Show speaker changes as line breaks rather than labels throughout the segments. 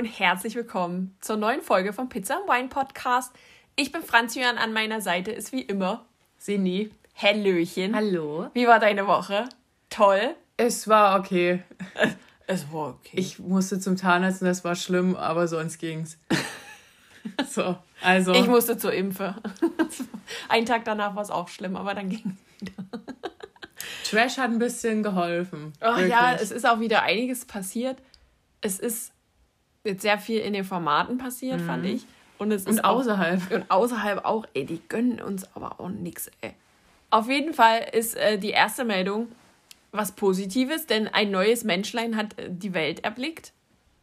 Und herzlich willkommen zur neuen Folge vom Pizza and Wine Podcast. Ich bin Franzi und an meiner Seite ist wie immer
Cindy.
Hallöchen.
Hallo.
Wie war deine Woche? Toll.
Es war okay.
Es war okay.
Ich musste zum Zahnarzt und das war schlimm, aber sonst ging's. so, also.
Ich musste zur Impfe. Einen Tag danach war es auch schlimm, aber dann ging es wieder.
Trash hat ein bisschen geholfen.
Ach
Wirklich.
ja, es ist auch wieder einiges passiert. Es ist jetzt sehr viel in den Formaten passiert, fand ich. Und es ist
Mhm. Und
auch-
außerhalb.
Und außerhalb auch, ey, die gönnen uns aber auch nix, ey. Auf jeden Fall ist äh, die erste Meldung was Positives, denn ein neues Menschlein hat äh, die Welt erblickt.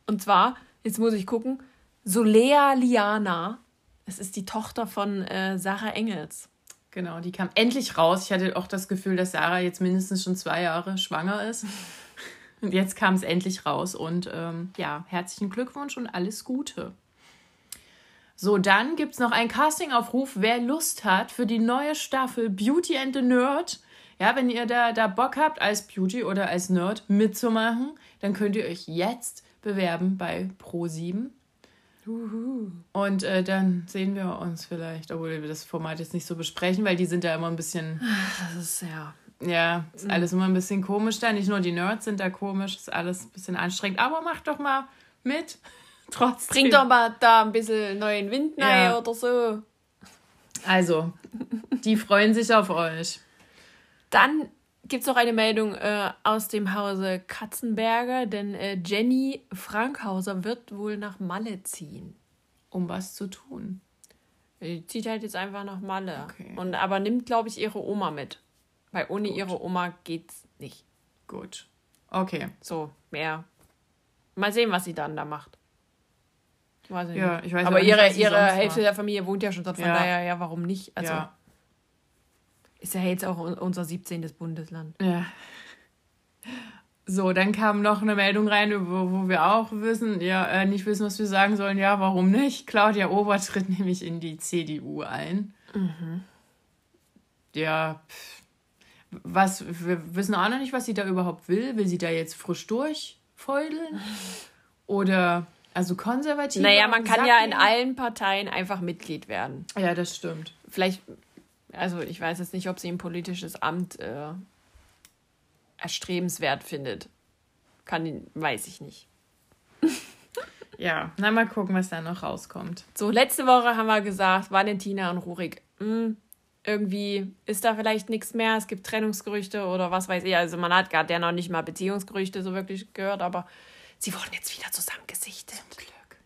Und zwar, jetzt muss ich gucken, Solea Liana. Es ist die Tochter von äh, Sarah Engels.
Genau, die kam endlich raus. Ich hatte auch das Gefühl, dass Sarah jetzt mindestens schon zwei Jahre schwanger ist. Und jetzt kam es endlich raus. Und ähm, ja, herzlichen Glückwunsch und alles Gute. So, dann gibt es noch einen Castingaufruf, wer Lust hat für die neue Staffel Beauty and the Nerd. Ja, wenn ihr da, da Bock habt, als Beauty oder als Nerd mitzumachen, dann könnt ihr euch jetzt bewerben bei Pro7. Und äh, dann sehen wir uns vielleicht, obwohl wir das Format jetzt nicht so besprechen, weil die sind da immer ein bisschen,
Das ist ja.
Ja, ist alles immer ein bisschen komisch da. Nicht nur die Nerds sind da komisch, ist alles ein bisschen anstrengend. Aber macht doch mal mit. Trotzdem.
Bringt doch mal da ein bisschen neuen Wind rein
Ja.
oder so.
Also, die freuen sich auf euch.
Dann gibt es noch eine Meldung äh, aus dem Hause Katzenberger, denn äh, Jenny Frankhauser wird wohl nach Malle ziehen.
Um was zu tun.
Die zieht halt jetzt einfach nach Malle.
Okay.
Und, aber nimmt, glaube ich, ihre Oma mit. Weil ohne
Gut.
ihre Oma geht's nicht.
Gut. Okay.
So, mehr. Mal sehen, was sie dann da macht. Weiß ich
Ja,
nicht.
ich weiß
aber
auch nicht,
ihre, ihre Hälfte
macht.
der Familie wohnt ja schon dort, von
Ja.
daher, ja, warum nicht? Also
ja.
ist ja jetzt auch un- unser 17. Bundesland.
Ja. So, dann kam noch eine Meldung rein, wo, wo wir auch wissen, ja, äh, nicht wissen, was wir sagen sollen. Ja, warum nicht? Claudia Ober tritt nämlich in die CDU ein. Ja, pff. Was, wir wissen auch noch nicht, was sie da überhaupt will. Will sie da jetzt frisch durchfeudeln? Oder, also konservativ?
Naja, man kann ja in allen Parteien einfach Mitglied werden.
Ja, das stimmt.
Vielleicht, also ich weiß jetzt nicht, ob sie ein politisches Amt äh, erstrebenswert findet. Kann, weiß ich nicht.
Ja, na mal gucken, was da noch rauskommt.
So, letzte Woche haben wir gesagt, Valentina und Rurik, mh, irgendwie ist da vielleicht nichts mehr, es gibt Trennungsgerüchte oder was weiß ich. Also man hat gerade ja noch nicht mal Beziehungsgerüchte so wirklich gehört, aber sie wurden jetzt wieder zusammengesichtet.
Glück.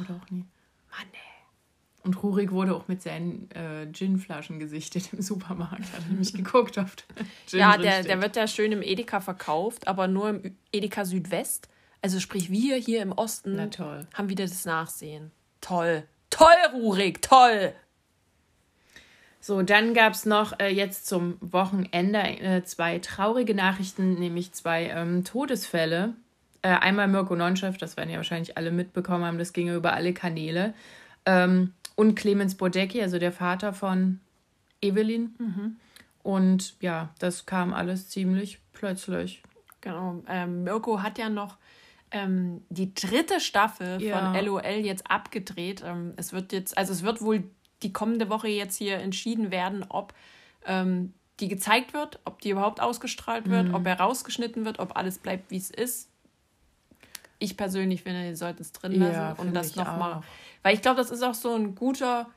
Oder auch nie.
Mann, ey.
Und Rurik wurde auch mit seinen äh, Ginflaschen gesichtet im Supermarkt. Hat nämlich geguckt auf Gin
Ja, der, der wird ja schön im Edeka verkauft, aber nur im Edeka Südwest. Also sprich, wir hier im Osten haben wieder das Nachsehen. Toll. Toll, Rurik, toll.
So, dann gab es noch äh, jetzt zum Wochenende äh, zwei traurige Nachrichten, nämlich zwei ähm, Todesfälle. Äh, einmal Mirko Nonchef, das werden ja wahrscheinlich alle mitbekommen haben, das ging ja über alle Kanäle. Ähm, und Clemens Bodecki, also der Vater von Evelyn.
Mhm.
Und ja, das kam alles ziemlich plötzlich.
Genau. Ähm, Mirko hat ja noch ähm, die dritte Staffel
Ja.
von LOL jetzt abgedreht. Ähm, es wird jetzt, also es wird wohl die kommende Woche jetzt hier entschieden werden, ob ähm, die gezeigt wird, ob die überhaupt ausgestrahlt wird,
Mhm.
ob er rausgeschnitten wird, ob alles bleibt, wie es ist. Ich persönlich finde, die sollten es drin
Ja,
lassen und
finde
das nochmal. Weil ich glaube, das ist auch so ein guter,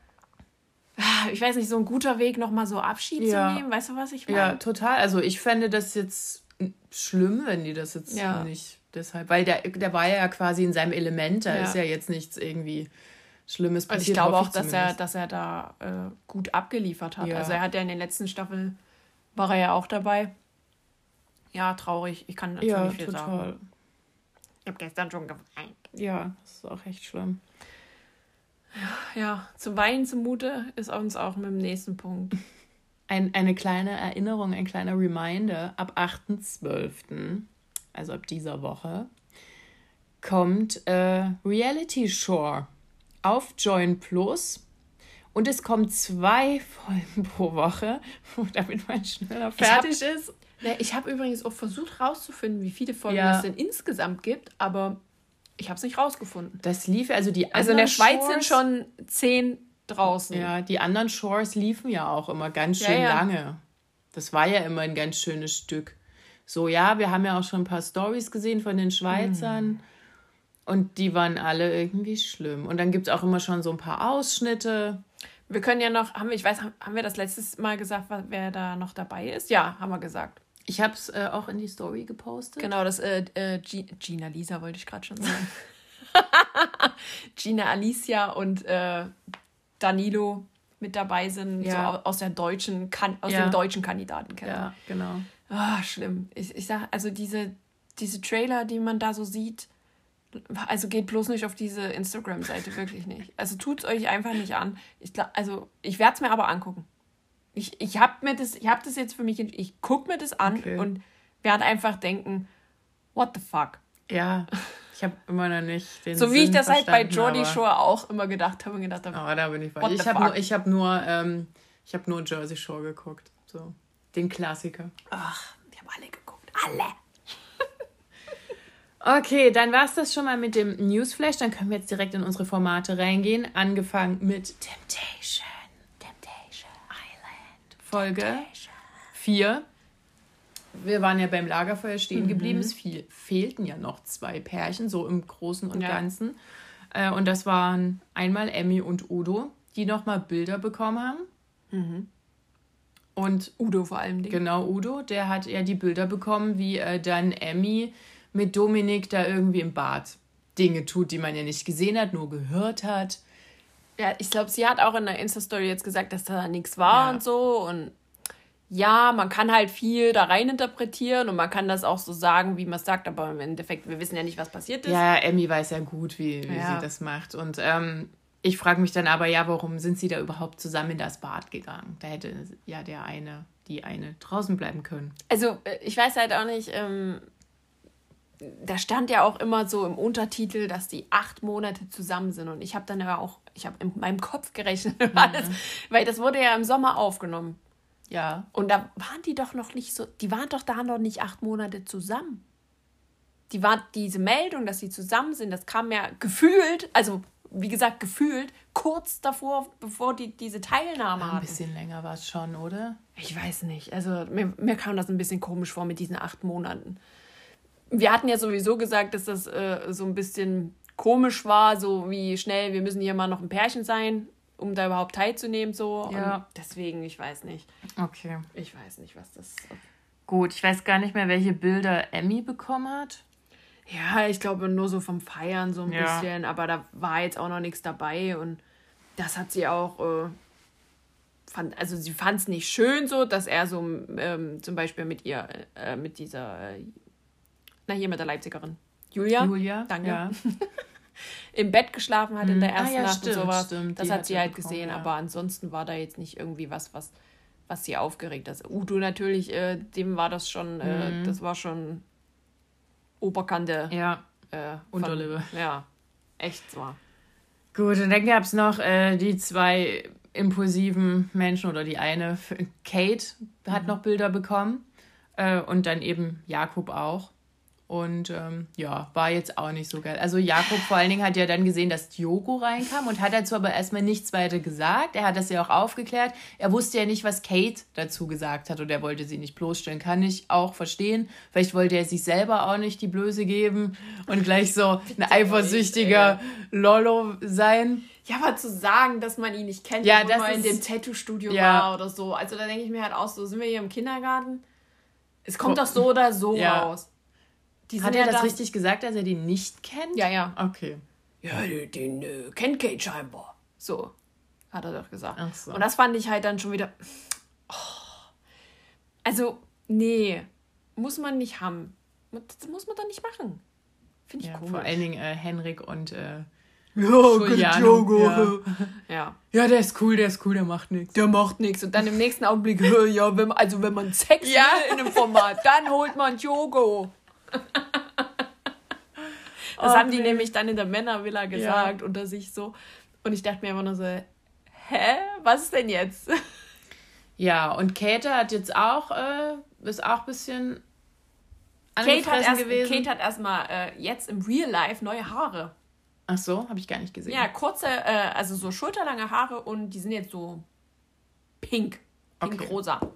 ah, ich weiß nicht, so ein guter Weg, nochmal so Abschied
Ja.
zu nehmen. Weißt du, was ich meine?
Ja, total. Also ich fände das jetzt schlimm, wenn die das jetzt
Ja.
nicht deshalb, weil der, der war ja quasi in seinem Element, da
Ja.
ist ja jetzt nichts irgendwie Schlimmes
Und
passiert.
ich glaube auch, dass er, dass er da äh, gut abgeliefert hat.
Ja.
Also er hat ja in den letzten Staffeln, war er ja auch dabei. Ja, traurig. Ich kann dazu
Ja,
nicht viel sagen.
total.
Ich habe gestern schon geweint.
Ja, das ist auch echt schlimm.
Ja, zum Weinen zumute ist uns auch mit dem nächsten Punkt.
Ein, eine kleine Erinnerung, ein kleiner Reminder. Ab 8.12., also ab dieser Woche, kommt äh, Reality Shore auf Join Plus. Und es kommen zwei Folgen pro Woche, damit man schneller fertig
hab,
ist.
Ja, ich habe übrigens auch versucht rauszufinden, wie viele Folgen ja. es denn insgesamt gibt, aber ich habe es nicht rausgefunden.
Das lief, also die
Also in der Schweiz Shores, sind schon zehn draußen.
Ja, die anderen Shores liefen ja auch immer ganz schön ja, ja. lange. Das war ja immer ein ganz schönes Stück. So, ja, wir haben ja auch schon ein paar Stories gesehen von den Schweizern. Mhm. Und die waren alle irgendwie schlimm. Und dann gibt es auch immer schon so ein paar Ausschnitte.
Wir können ja noch, haben wir, ich weiß, haben wir das letztes Mal gesagt, wer da noch dabei ist? Ja, haben wir gesagt.
Ich habe es äh, auch in die Story gepostet.
Genau, das äh, äh, Gina Lisa wollte ich gerade schon sagen. Gina Alicia und äh, Danilo mit dabei sind, ja. so aus der deutschen, aus ja. dem deutschen Kandidatenkeller. Ja, genau. Ah, schlimm. Ich, ich sag, also diese, diese Trailer, die man da so sieht, also geht bloß nicht auf diese Instagram-Seite, wirklich nicht. Also tut es euch einfach nicht an. Ich glaub, also ich werde es mir aber angucken. Ich, ich habe mir das, ich habe das jetzt für mich, ich gucke mir das an okay. und werde einfach denken, what the fuck?
Ja, ich habe immer noch nicht
den So wie ich das halt bei Jordi Shore auch immer gedacht habe und gedacht habe. Oh, da bin
ich bei. Ich habe nur, ich habe nur, ähm, ich habe nur Jersey Shore geguckt, so den Klassiker.
Ach, wir haben alle geguckt, alle.
Okay, dann war es das schon mal mit dem Newsflash. Dann können wir jetzt direkt in unsere Formate reingehen. Angefangen mit Temptation. Temptation Island. Folge 4. Wir waren ja beim Lagerfeuer stehen mhm. geblieben. Es viel, fehlten ja noch zwei Pärchen, so im Großen und ja. Ganzen. Äh, und das waren einmal Emmy und Udo, die nochmal Bilder bekommen haben. Mhm. Und
Udo vor allem.
Genau, Udo, der hat ja die Bilder bekommen, wie äh, dann Emmy mit Dominik da irgendwie im Bad Dinge tut, die man ja nicht gesehen hat, nur gehört hat.
Ja, ich glaube, sie hat auch in der Insta-Story jetzt gesagt, dass da nichts war ja. und so. Und ja, man kann halt viel da rein interpretieren und man kann das auch so sagen, wie man es sagt, aber im Endeffekt, wir wissen ja nicht, was passiert ist.
Ja, Emmy weiß ja gut, wie, wie ja. sie das macht. Und ähm, ich frage mich dann aber, ja, warum sind sie da überhaupt zusammen in das Bad gegangen? Da hätte ja der eine, die eine draußen bleiben können.
Also, äh, ich weiß halt auch nicht, ähm, da stand ja auch immer so im Untertitel, dass die acht Monate zusammen sind. Und ich habe dann ja auch, ich habe in meinem Kopf gerechnet, mhm. weil das wurde ja im Sommer aufgenommen. Ja. Und da waren die doch noch nicht so, die waren doch da noch nicht acht Monate zusammen. Die war diese Meldung, dass sie zusammen sind, das kam ja gefühlt, also wie gesagt, gefühlt kurz davor, bevor die diese Teilnahme
hatten. Ein bisschen länger war es schon, oder?
Ich weiß nicht. Also mir, mir kam das ein bisschen komisch vor mit diesen acht Monaten wir hatten ja sowieso gesagt, dass das äh, so ein bisschen komisch war, so wie schnell, wir müssen hier mal noch ein Pärchen sein, um da überhaupt teilzunehmen, so. Ja. Und deswegen, ich weiß nicht. Okay. Ich weiß nicht, was das.
Gut, ich weiß gar nicht mehr, welche Bilder Emmy bekommen hat.
Ja, ich glaube nur so vom Feiern so ein ja. bisschen, aber da war jetzt auch noch nichts dabei und das hat sie auch. Äh, fand, also sie fand es nicht schön so, dass er so ähm, zum Beispiel mit ihr, äh, mit dieser äh, na, hier mit der Leipzigerin. Julia. Julia, danke. Ja. Im Bett geschlafen hat in der hm. ah ersten ah, ja, Nacht stimmt, und sowas. Stimmt, das hat sie halt bekommen, gesehen, ja. aber ansonsten war da jetzt nicht irgendwie was, was, was sie aufgeregt hat. Udo natürlich, äh, dem war das schon, äh, mhm. das war schon Oberkante. Ja. Äh, Unterlippe. Ja, echt zwar.
Gut, und dann gab es noch äh, die zwei impulsiven Menschen oder die eine, Kate hat mhm. noch Bilder bekommen äh, und dann eben Jakob auch. Und ähm, ja, war jetzt auch nicht so geil. Also Jakob vor allen Dingen hat ja dann gesehen, dass Diogo reinkam und hat dazu aber erstmal nichts weiter gesagt. Er hat das ja auch aufgeklärt. Er wusste ja nicht, was Kate dazu gesagt hat und er wollte sie nicht bloßstellen. Kann ich auch verstehen. Vielleicht wollte er sich selber auch nicht die Blöße geben und gleich so ein eifersüchtiger Lollo sein.
Ja, aber zu sagen, dass man ihn nicht kennt, ja, dass man in dem Tattoo-Studio ja. war oder so. Also da denke ich mir halt auch so, sind wir hier im Kindergarten? Es kommt doch so oder so ja. raus.
Die Hat er das richtig gesagt, dass er den nicht kennt?
Ja, ja. Okay. Ja, den, den äh, kennt Kate scheinbar. So, hat er doch gesagt. Ach so. Und das fand ich halt dann schon wieder. Oh. Also, nee, muss man nicht haben. Das muss man doch nicht machen.
Finde ich ja, komisch. Vor allen Dingen äh, Henrik und äh,
Ja,
Diogo. Ja. ja. ja. der ist cool, der ist cool, der macht nichts.
Der macht nichts. Und dann im nächsten Augenblick, ja, wenn man, also wenn man Sex ja. will in einem Format, dann holt man Diogo. Das oh, haben die nee. nämlich dann in der Männervilla gesagt ja. unter sich so. Und ich dachte mir immer nur so, hä? Was ist denn jetzt?
Ja, und Kate hat jetzt auch, äh, ist auch ein bisschen
Kate hat, erst, gewesen. Kate hat erstmal äh, jetzt im Real Life neue Haare.
Ach so, habe ich gar nicht gesehen.
Ja, kurze, äh, also so schulterlange Haare und die sind jetzt so pink. Pink-rosa. Okay.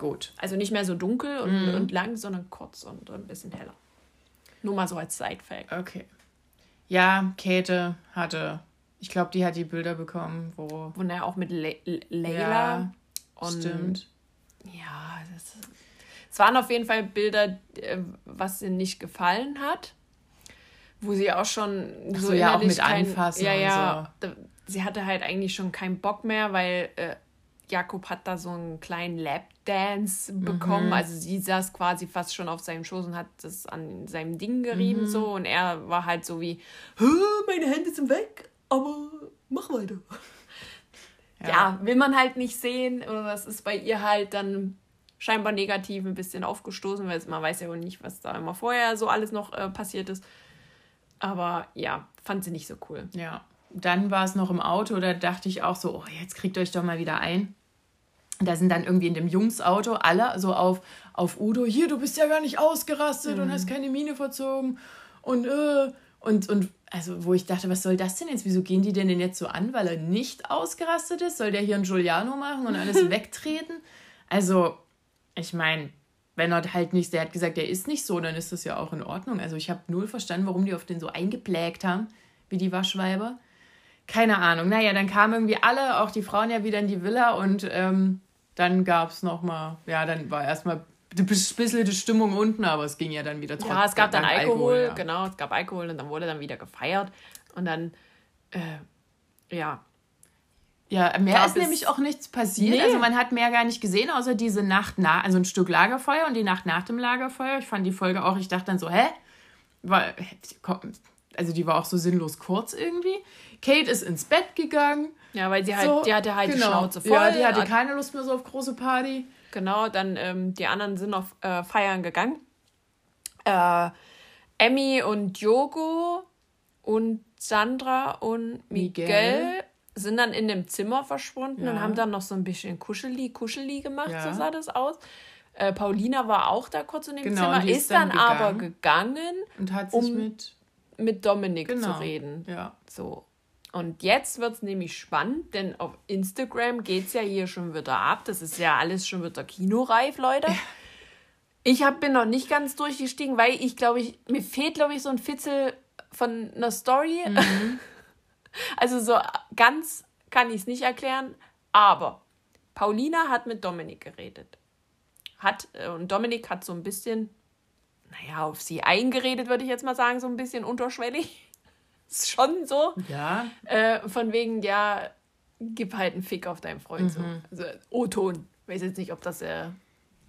Gut. Also nicht mehr so dunkel und, mhm. und lang, sondern kurz und ein bisschen heller. Nur mal so als Side-Fact.
Okay. Ja, Käthe hatte, ich glaube, die hat die Bilder bekommen, wo.
Wo er auch mit Le Leila. Ja, und, stimmt. Ja, das, es waren auf jeden Fall Bilder, äh, was ihr nicht gefallen hat. Wo sie auch schon so, so ja auch mit kein, anfassen ja ja so. sie hatte halt eigentlich schon keinen Bock mehr weil äh, Jakob hat da so einen kleinen Lapdance bekommen. Mhm. Also sie saß quasi fast schon auf seinem Schoß und hat das an seinem Ding gerieben mhm. so und er war halt so wie, meine Hände sind weg, aber mach weiter. Ja. ja. will man halt nicht sehen oder das ist bei ihr halt dann scheinbar negativ ein bisschen aufgestoßen, weil man weiß ja wohl nicht, was da immer vorher so alles noch äh, passiert ist. Aber ja, fand sie nicht so cool.
Ja. Dann war es noch im Auto, da dachte ich auch so, oh, jetzt kriegt euch doch mal wieder ein. Da sind dann irgendwie in dem Jungsauto alle so auf, auf Udo, hier, du bist ja gar nicht ausgerastet mhm. und hast keine Miene verzogen und äh, und, und also, wo ich dachte, was soll das denn jetzt? Wieso gehen die denn denn jetzt so an, weil er nicht ausgerastet ist? Soll der hier ein Giuliano machen und alles wegtreten? Also, ich meine, wenn er halt nicht, der hat gesagt, der ist nicht so, dann ist das ja auch in Ordnung. Also, ich habe null verstanden, warum die auf den so eingeplägt haben, wie die Waschweiber. Keine Ahnung. Naja, dann kamen irgendwie alle, auch die Frauen ja wieder in die Villa und ähm, dann gab es nochmal, ja, dann war erstmal ein bisschen die Stimmung unten, aber es ging ja dann wieder
trotzdem. Ja, es gab dann Alkohol, Alkohol ja. genau, es gab Alkohol und dann wurde dann wieder gefeiert und dann, äh, ja.
Ja, mehr ist nämlich auch nichts passiert. Nee. Also man hat mehr gar nicht gesehen, außer diese Nacht nach, also ein Stück Lagerfeuer und die Nacht nach dem Lagerfeuer. Ich fand die Folge auch, ich dachte dann so, hä? War, also die war auch so sinnlos kurz irgendwie. Kate ist ins Bett gegangen. Ja, weil sie halt, so, die hatte halt genau. die Schnauze voll. Ja, die hatte keine Lust mehr so auf große Party.
Genau, dann ähm, die anderen sind auf äh, Feiern gegangen. Äh, Emmy und Diogo und Sandra und Miguel, Miguel, sind dann in dem Zimmer verschwunden ja. und haben dann noch so ein bisschen Kuscheli, Kuscheli gemacht, ja. so sah das aus. Äh, Paulina war auch da kurz in dem genau, Zimmer, ist, dann, dann aber gegangen und hat sich um mit, mit Dominik genau. zu reden. Ja. So. Und jetzt wird es nämlich spannend, denn auf Instagram geht es ja hier schon wieder ab. Das ist ja alles schon wieder kinoreif, Leute. Ja. Ich hab, bin noch nicht ganz durchgestiegen, weil ich glaube, ich, mir fehlt, glaube ich, so ein Fitzel von einer Story. Mhm. Also so ganz kann ich es nicht erklären. Aber Paulina hat mit Dominik geredet. Hat, äh, und Dominik hat so ein bisschen, naja, auf sie eingeredet, würde ich jetzt mal sagen, so ein bisschen unterschwellig ist schon so. Ja. Äh, von wegen, ja, gib halt einen Fick auf deinen Freund. Mhm. So. Also O-Ton. Weiß jetzt nicht, ob das, äh,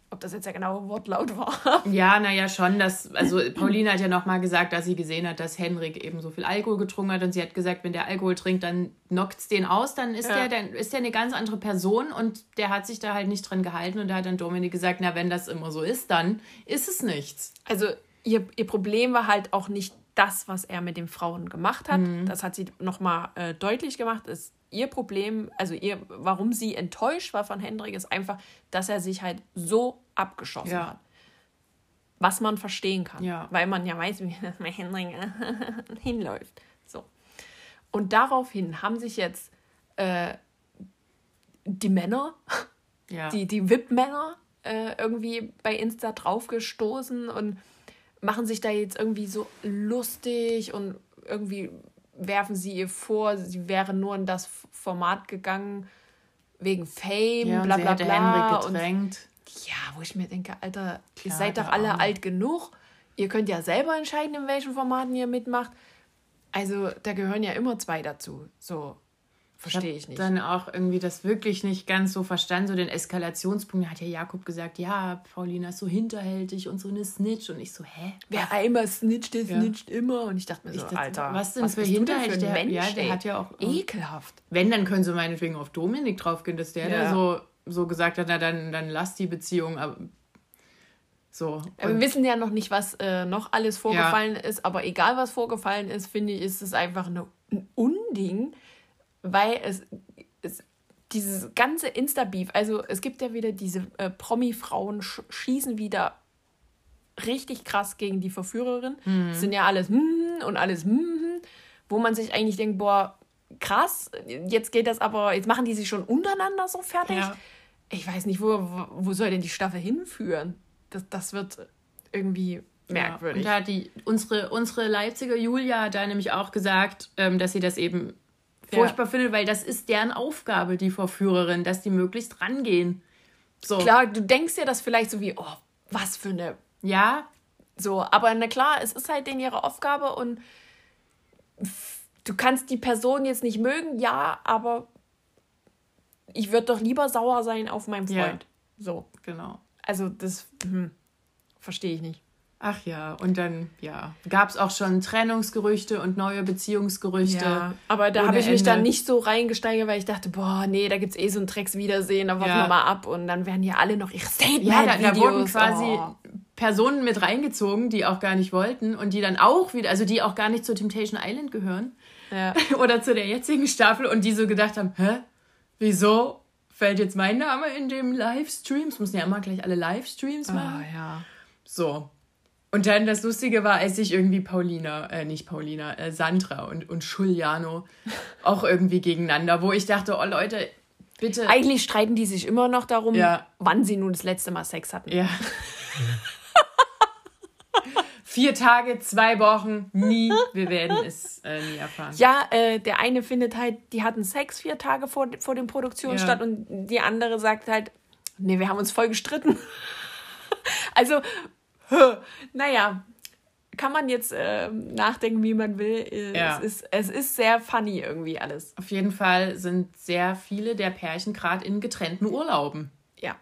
ob das jetzt der genaue Wortlaut war.
Ja, naja, schon. Das, also Pauline hat ja nochmal gesagt, dass sie gesehen hat, dass Henrik eben so viel Alkohol getrunken hat. Und sie hat gesagt, wenn der Alkohol trinkt, dann knockt es den aus, dann ist, ja. der, dann ist der eine ganz andere Person und der hat sich da halt nicht dran gehalten. Und da hat dann Dominik gesagt, na, wenn das immer so ist, dann ist es nichts.
Also ihr, ihr Problem war halt auch nicht das, was er mit den Frauen gemacht hat. Mhm. Das hat sie nochmal äh, deutlich gemacht. Ist ihr Problem, also ihr, warum sie enttäuscht war von Hendrik, ist einfach, dass er sich halt so abgeschossen ja. hat. Was man verstehen kann. Ja. Weil man ja weiß, wie das bei Hendrik hinläuft. So. Und daraufhin haben sich jetzt äh, die Männer, ja. die, die VIP-Männer, äh, irgendwie bei Insta draufgestoßen und machen sich da jetzt irgendwie so lustig und irgendwie werfen sie ihr vor, sie wäre nur in das Format gegangen wegen Fame, ja, bla bla bla. Und, ja, wo ich mir denke, Alter, Klar, ihr seid doch alle alt genug. Ihr könnt ja selber entscheiden, in welchen Formaten ihr mitmacht. Also, da gehören ja immer zwei dazu. So. Verstehe ich nicht.
Dann auch irgendwie das wirklich nicht ganz so verstanden, so den Eskalationspunkt. Da hat ja Jakob gesagt, ja, Paulina ist so hinterhältig und so eine Snitch. Und ich so, hä?
Wer einmal snitcht, der
Ja.
snitcht immer. Und ich dachte mir so,
dachte,
Alter,
was denn für hinterhältig?
für ein
Der-
Mensch,
ja, der
ey?
hat ja auch-
Ekelhaft.
Wenn, dann können sie meinetwegen auf Dominik draufgehen, dass der
Ja.
da so, so gesagt hat, na dann, dann lass die Beziehung. Aber so.
Wir wissen ja noch nicht, was äh, noch alles vorgefallen ist, aber egal was vorgefallen ist, finde ich, ist es einfach ein Unding, weil es, es dieses ganze Insta-Beef, also es gibt ja wieder diese äh, Promi-Frauen sch schießen wieder richtig krass gegen die Verführerin. Das sind ja alles hm und alles hm, wo man sich eigentlich denkt, boah, krass, jetzt geht das aber, jetzt machen die sich schon untereinander so fertig.
Ja.
Ich weiß nicht, wo, wo, wo soll denn die Staffel hinführen? Das, das wird irgendwie merkwürdig.
Ja, und da hat die, unsere, unsere Leipziger Julia hat da nämlich auch gesagt, ähm, dass sie das eben furchtbar findet, weil das ist deren Aufgabe, die Verführerin, dass die möglichst rangehen. So.
Klar, du denkst ja das vielleicht so wie, oh, was für eine.
Ja,
So, aber na klar, es ist halt denen ihre Aufgabe und du kannst die Person jetzt nicht mögen, ja, aber ich würde doch lieber sauer sein auf meinen
Ja.
Freund. So.
genau.
Also, das hm, verstehe ich nicht.
Ach ja, und dann, ja, gab es auch schon Trennungsgerüchte und neue Beziehungsgerüchte.
Ja, aber da habe ich mich
Ende.
dann nicht so reingesteigert, weil ich dachte, boah, nee, da gibt's eh so ein Dreckswiedersehen, da warten
Ja.
wir mal ab und dann werden hier alle noch ihre
Ja, da, da wurden quasi
oh.
Personen mit reingezogen, die auch gar nicht wollten und die dann auch wieder, also die auch gar nicht zu Temptation Island gehören
Ja.
oder zu der jetzigen Staffel und die so gedacht haben, hä, wieso fällt jetzt mein Name in dem Livestream? Es müssen ja immer gleich alle Livestreams machen.
Ah, ja.
So. Und dann das Lustige war, als sich irgendwie Paulina, äh, nicht Paulina, äh, Sandra und, und Giuliano auch irgendwie gegeneinander, wo ich dachte, oh Leute, bitte.
Eigentlich streiten die sich immer noch darum,
Ja.
wann sie nun das letzte Mal Sex hatten.
Ja. Vier Tage, zwei Wochen, nie. Wir werden es äh, nie erfahren.
Ja, äh, der eine findet halt, die hatten Sex vier Tage vor, vor den Produktionen
Ja.
statt und die andere sagt halt, nee, wir haben uns voll gestritten. also, naja, kann man jetzt äh, nachdenken, wie man will.
Ja.
Es, ist, es ist sehr funny irgendwie alles.
Auf jeden Fall sind sehr viele der Pärchen gerade in getrennten Urlauben.
Ja.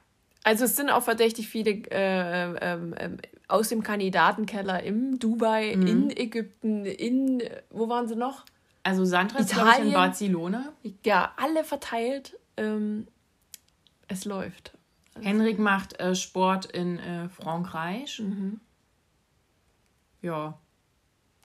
Also es sind auch verdächtig viele äh, ähm, ähm, aus dem Kandidatenkeller in Dubai,
Mhm.
in Ägypten, in, wo waren sie noch?
Also Sandra ist, ich, in
Italien.
Barcelona.
Ja, alle verteilt. Ähm, es läuft.
Henrik macht äh, Sport in äh, Frankreich. Ja.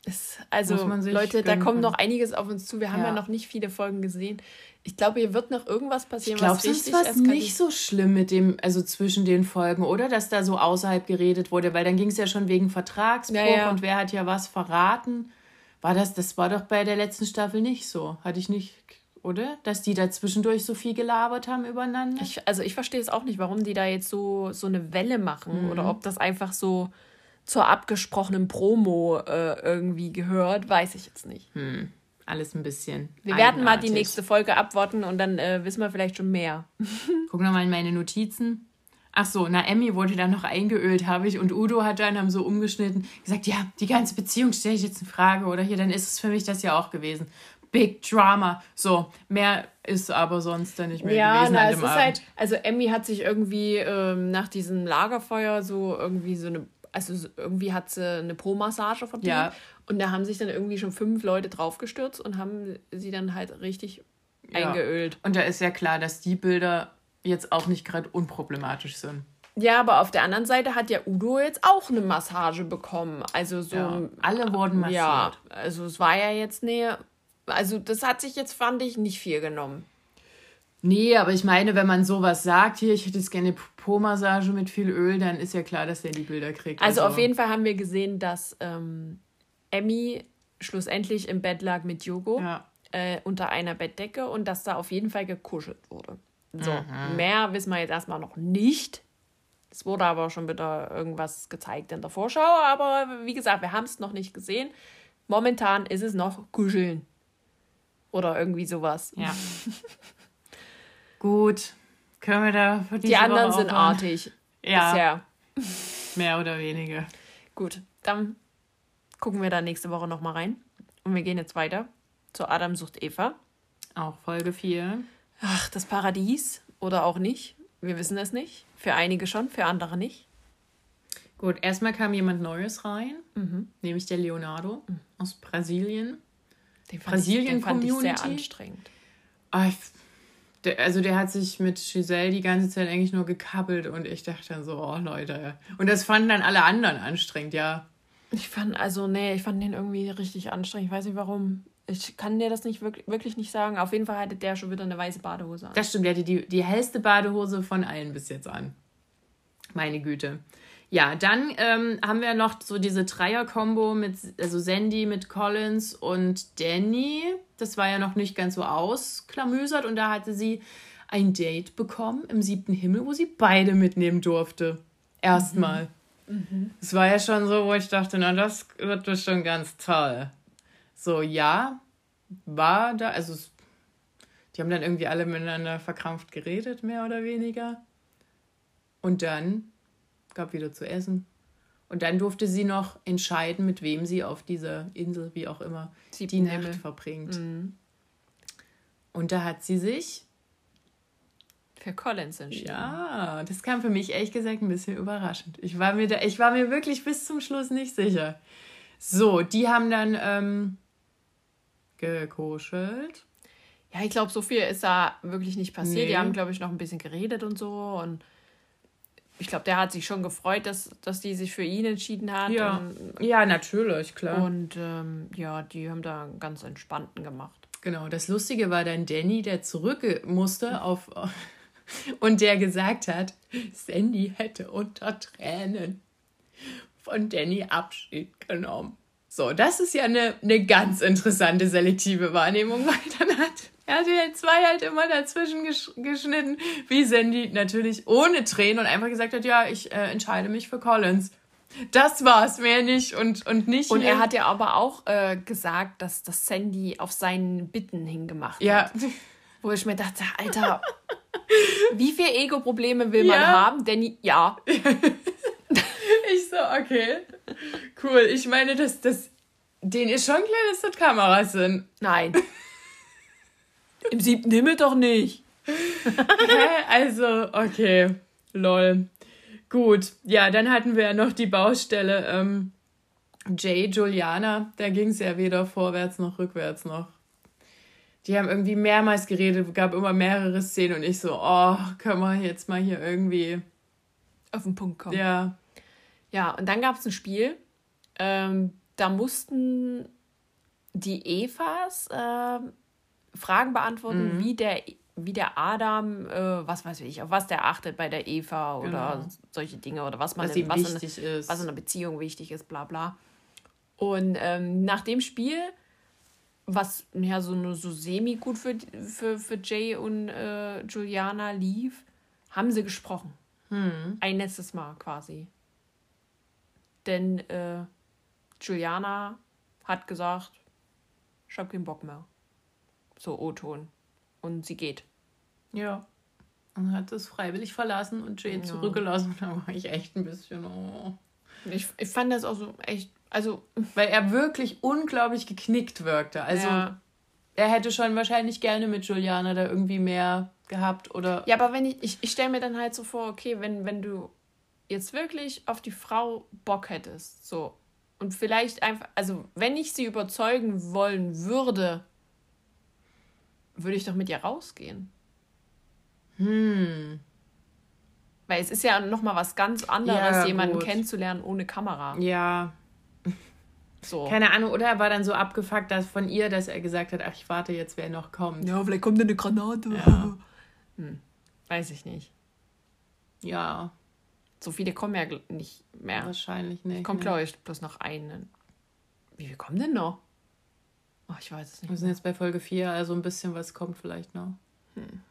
Es, also, Leute, da kommt noch einiges auf uns zu. Wir haben ja,
Ja.
noch nicht viele Folgen gesehen. Ich glaube, hier wird noch irgendwas passieren,
Ich glaube,
was
es
richtig
war
eskaliert.
nicht so schlimm mit dem, also zwischen den Folgen, oder? Dass da so außerhalb geredet wurde, weil dann ging es ja schon wegen Vertragsbruch
Ja, ja.
und wer hat ja was verraten. War das, das war doch bei der letzten Staffel nicht so. Hatte ich nicht, oder? Dass die da zwischendurch so viel gelabert haben übereinander.
Ich, also ich verstehe es auch nicht, warum die da jetzt so, so eine Welle
Mhm.
machen oder ob das einfach so zur abgesprochenen Promo äh, irgendwie gehört, weiß ich jetzt nicht.
Alles ein bisschen.
Wir werden mal die nächste Folge abwarten und dann äh, wissen wir vielleicht schon mehr.
Guck nochmal in meine Notizen. Ach so, na, Emmy wurde dann noch eingeölt, habe ich. Und Udo hat dann haben so umgeschnitten, gesagt, ja, die ganze Beziehung stelle ich jetzt in Frage. Oder hier, dann ist es für mich das ja auch gewesen. Big Drama. So, mehr ist aber sonst dann nicht mehr
Ja,
gewesen an
es ist
Abend.
halt, also Emmy hat sich irgendwie ähm, nach diesem Lagerfeuer so irgendwie so eine, also so- irgendwie hat sie eine Pro-Massage verdient.
Ja.
Und da haben sich dann irgendwie schon fünf Leute draufgestürzt und haben sie dann halt richtig
Ja.
eingeölt.
Und da ist ja klar, dass die Bilder jetzt auch nicht gerade unproblematisch sind.
Ja, aber auf der anderen Seite hat ja Udo jetzt auch eine Massage bekommen. Also so.
Ja, alle wurden massiert.
Ja, also es war ja jetzt näher. Also das hat sich jetzt, fand ich, nicht viel genommen.
Nee, aber ich meine, wenn man sowas sagt, hier, ich hätte jetzt gerne Po-Massage mit viel Öl, dann ist ja klar, dass der die Bilder kriegt.
Also auf jeden Fall haben wir gesehen, dass ähm, Emmy schlussendlich im Bett lag mit Jogo
Ja.
äh, unter einer Bettdecke und dass da auf jeden Fall gekuschelt wurde. So,
Mhm.
mehr wissen wir jetzt erstmal noch nicht. Es wurde aber schon wieder irgendwas gezeigt in der Vorschau, aber wie gesagt, wir haben es noch nicht gesehen. Momentan ist es noch Kuscheln. Oder irgendwie sowas.
Ja. Gut. Können wir da für
Die anderen sind artig.
Ja,
Bisher.
mehr oder weniger.
Gut, dann gucken wir da nächste Woche nochmal rein. Und wir gehen jetzt weiter zu Adam sucht Eva.
Auch Folge 4.
Ach, das Paradies oder auch nicht. Wir wissen es nicht. Für einige schon, für andere nicht.
Gut, erstmal kam jemand Neues rein, mhm. nämlich der Leonardo mhm. aus Brasilien. Den Brasilien ich, den fand ich sehr anstrengend. Oh, der, also der hat sich mit Giselle die ganze Zeit eigentlich nur gekabbelt und ich dachte dann so, oh Leute. Und das fanden dann alle anderen anstrengend, ja.
Ich fand, also nee, ich fand den irgendwie richtig anstrengend. Ich weiß nicht warum. Ich kann dir das nicht wirklich, wirklich nicht sagen. Auf jeden Fall hatte der schon wieder eine weiße Badehose
an. Das stimmt, der hatte die, die hellste Badehose von allen bis jetzt an. Meine Güte. Ja, dann ähm, haben wir noch so diese Dreier-Kombo mit, also Sandy mit Collins und Danny. Das war ja noch nicht ganz so ausklamüsert und da hatte sie ein Date bekommen im siebten Himmel, wo sie beide mitnehmen durfte. Erstmal. Mhm. Es mhm. war ja schon so, wo ich dachte, na, das wird bestimmt ganz toll. So, ja, war da, also die haben dann irgendwie alle miteinander verkrampft geredet, mehr oder weniger. Und dann gab wieder zu essen. Und dann durfte sie noch entscheiden, mit wem sie auf dieser Insel, wie auch immer, sie die Nacht Himmel. verbringt. Mhm. Und da hat sie sich
für Collins entschieden.
Ja, das kam für mich ehrlich gesagt ein bisschen überraschend. Ich war mir, da, ich war mir wirklich bis zum Schluss nicht sicher. So, die haben dann ähm, gekuschelt.
Ja, ich glaube, so viel ist da wirklich nicht passiert. Nee. Die haben, glaube ich, noch ein bisschen geredet und so. Und ich glaube, der hat sich schon gefreut, dass, dass die sich für ihn entschieden hat.
Ja, und, ja natürlich, klar.
Und ähm, ja, die haben da einen ganz entspannten gemacht.
Genau, das Lustige war dann Danny, der zurück musste auf und der gesagt hat, Sandy hätte unter Tränen von Danny Abschied genommen. So, das ist ja eine, eine ganz interessante selektive Wahrnehmung, weil dann hat RTL 2 halt immer dazwischen geschnitten, wie Sandy natürlich ohne Tränen und einfach gesagt hat, ja, ich äh, entscheide mich für Collins. Das war's, mehr nicht und, und nicht.
Und er hat ja aber auch äh, gesagt, dass das Sandy auf seinen Bitten hingemacht ja. hat. Wo ich mir dachte, Alter, wie viele Ego-Probleme will man ja. haben? Denn ja.
ich so, okay. Cool. Ich meine, dass das. Den ist schon klar, dass das Kameras sind.
Nein. Im siebten Himmel doch nicht.
also, okay. Lol. Gut. Ja, dann hatten wir ja noch die Baustelle ähm, Jay, Juliana. Da ging es ja weder vorwärts noch rückwärts noch. Die haben irgendwie mehrmals geredet, gab immer mehrere Szenen und ich so, oh, können wir jetzt mal hier irgendwie
auf den Punkt kommen. Ja. Ja, und dann gab es ein Spiel. Ähm, da mussten die Evas äh, Fragen beantworten, mhm. wie der wie der Adam, äh, was weiß ich, auf was der achtet bei der Eva oder genau. solche Dinge oder was man was, in, was, in, ist. was in einer Beziehung wichtig ist, bla bla. Und ähm, nach dem Spiel, was ja so nur so semi gut für, für, für Jay und äh, Juliana lief, haben sie gesprochen. Hm. Ein letztes Mal quasi. Denn äh, Juliana hat gesagt, ich hab keinen Bock mehr so O-Ton. Und sie geht.
Ja. Und hat es freiwillig verlassen und Jane ja. zurückgelassen. Da war ich echt ein bisschen. Oh.
Ich, ich fand das auch so echt. Also.
Weil er wirklich unglaublich geknickt wirkte. Also. Ja. Er hätte schon wahrscheinlich gerne mit Juliana da irgendwie mehr gehabt oder.
Ja, aber wenn ich. Ich, ich stelle mir dann halt so vor, okay, wenn, wenn du jetzt wirklich auf die Frau Bock hättest, so. Und vielleicht einfach. Also, wenn ich sie überzeugen wollen würde, würde ich doch mit ihr rausgehen. Hm. Weil es ist ja noch mal was ganz anderes, ja, jemanden gut. kennenzulernen ohne Kamera. Ja.
So. Keine Ahnung, oder er war dann so abgefuckt dass von ihr, dass er gesagt hat, ach, ich warte jetzt, wer noch kommt.
Ja, vielleicht kommt eine Granate. Ja. Hm. Weiß ich nicht. Ja. So viele kommen ja nicht mehr.
Wahrscheinlich nicht.
Kommt, glaube ich, bloß noch einen. Wie viele kommen denn noch? Oh, ich weiß es
nicht. Wir sind mehr. jetzt bei Folge 4, also ein bisschen was kommt vielleicht noch. Hm.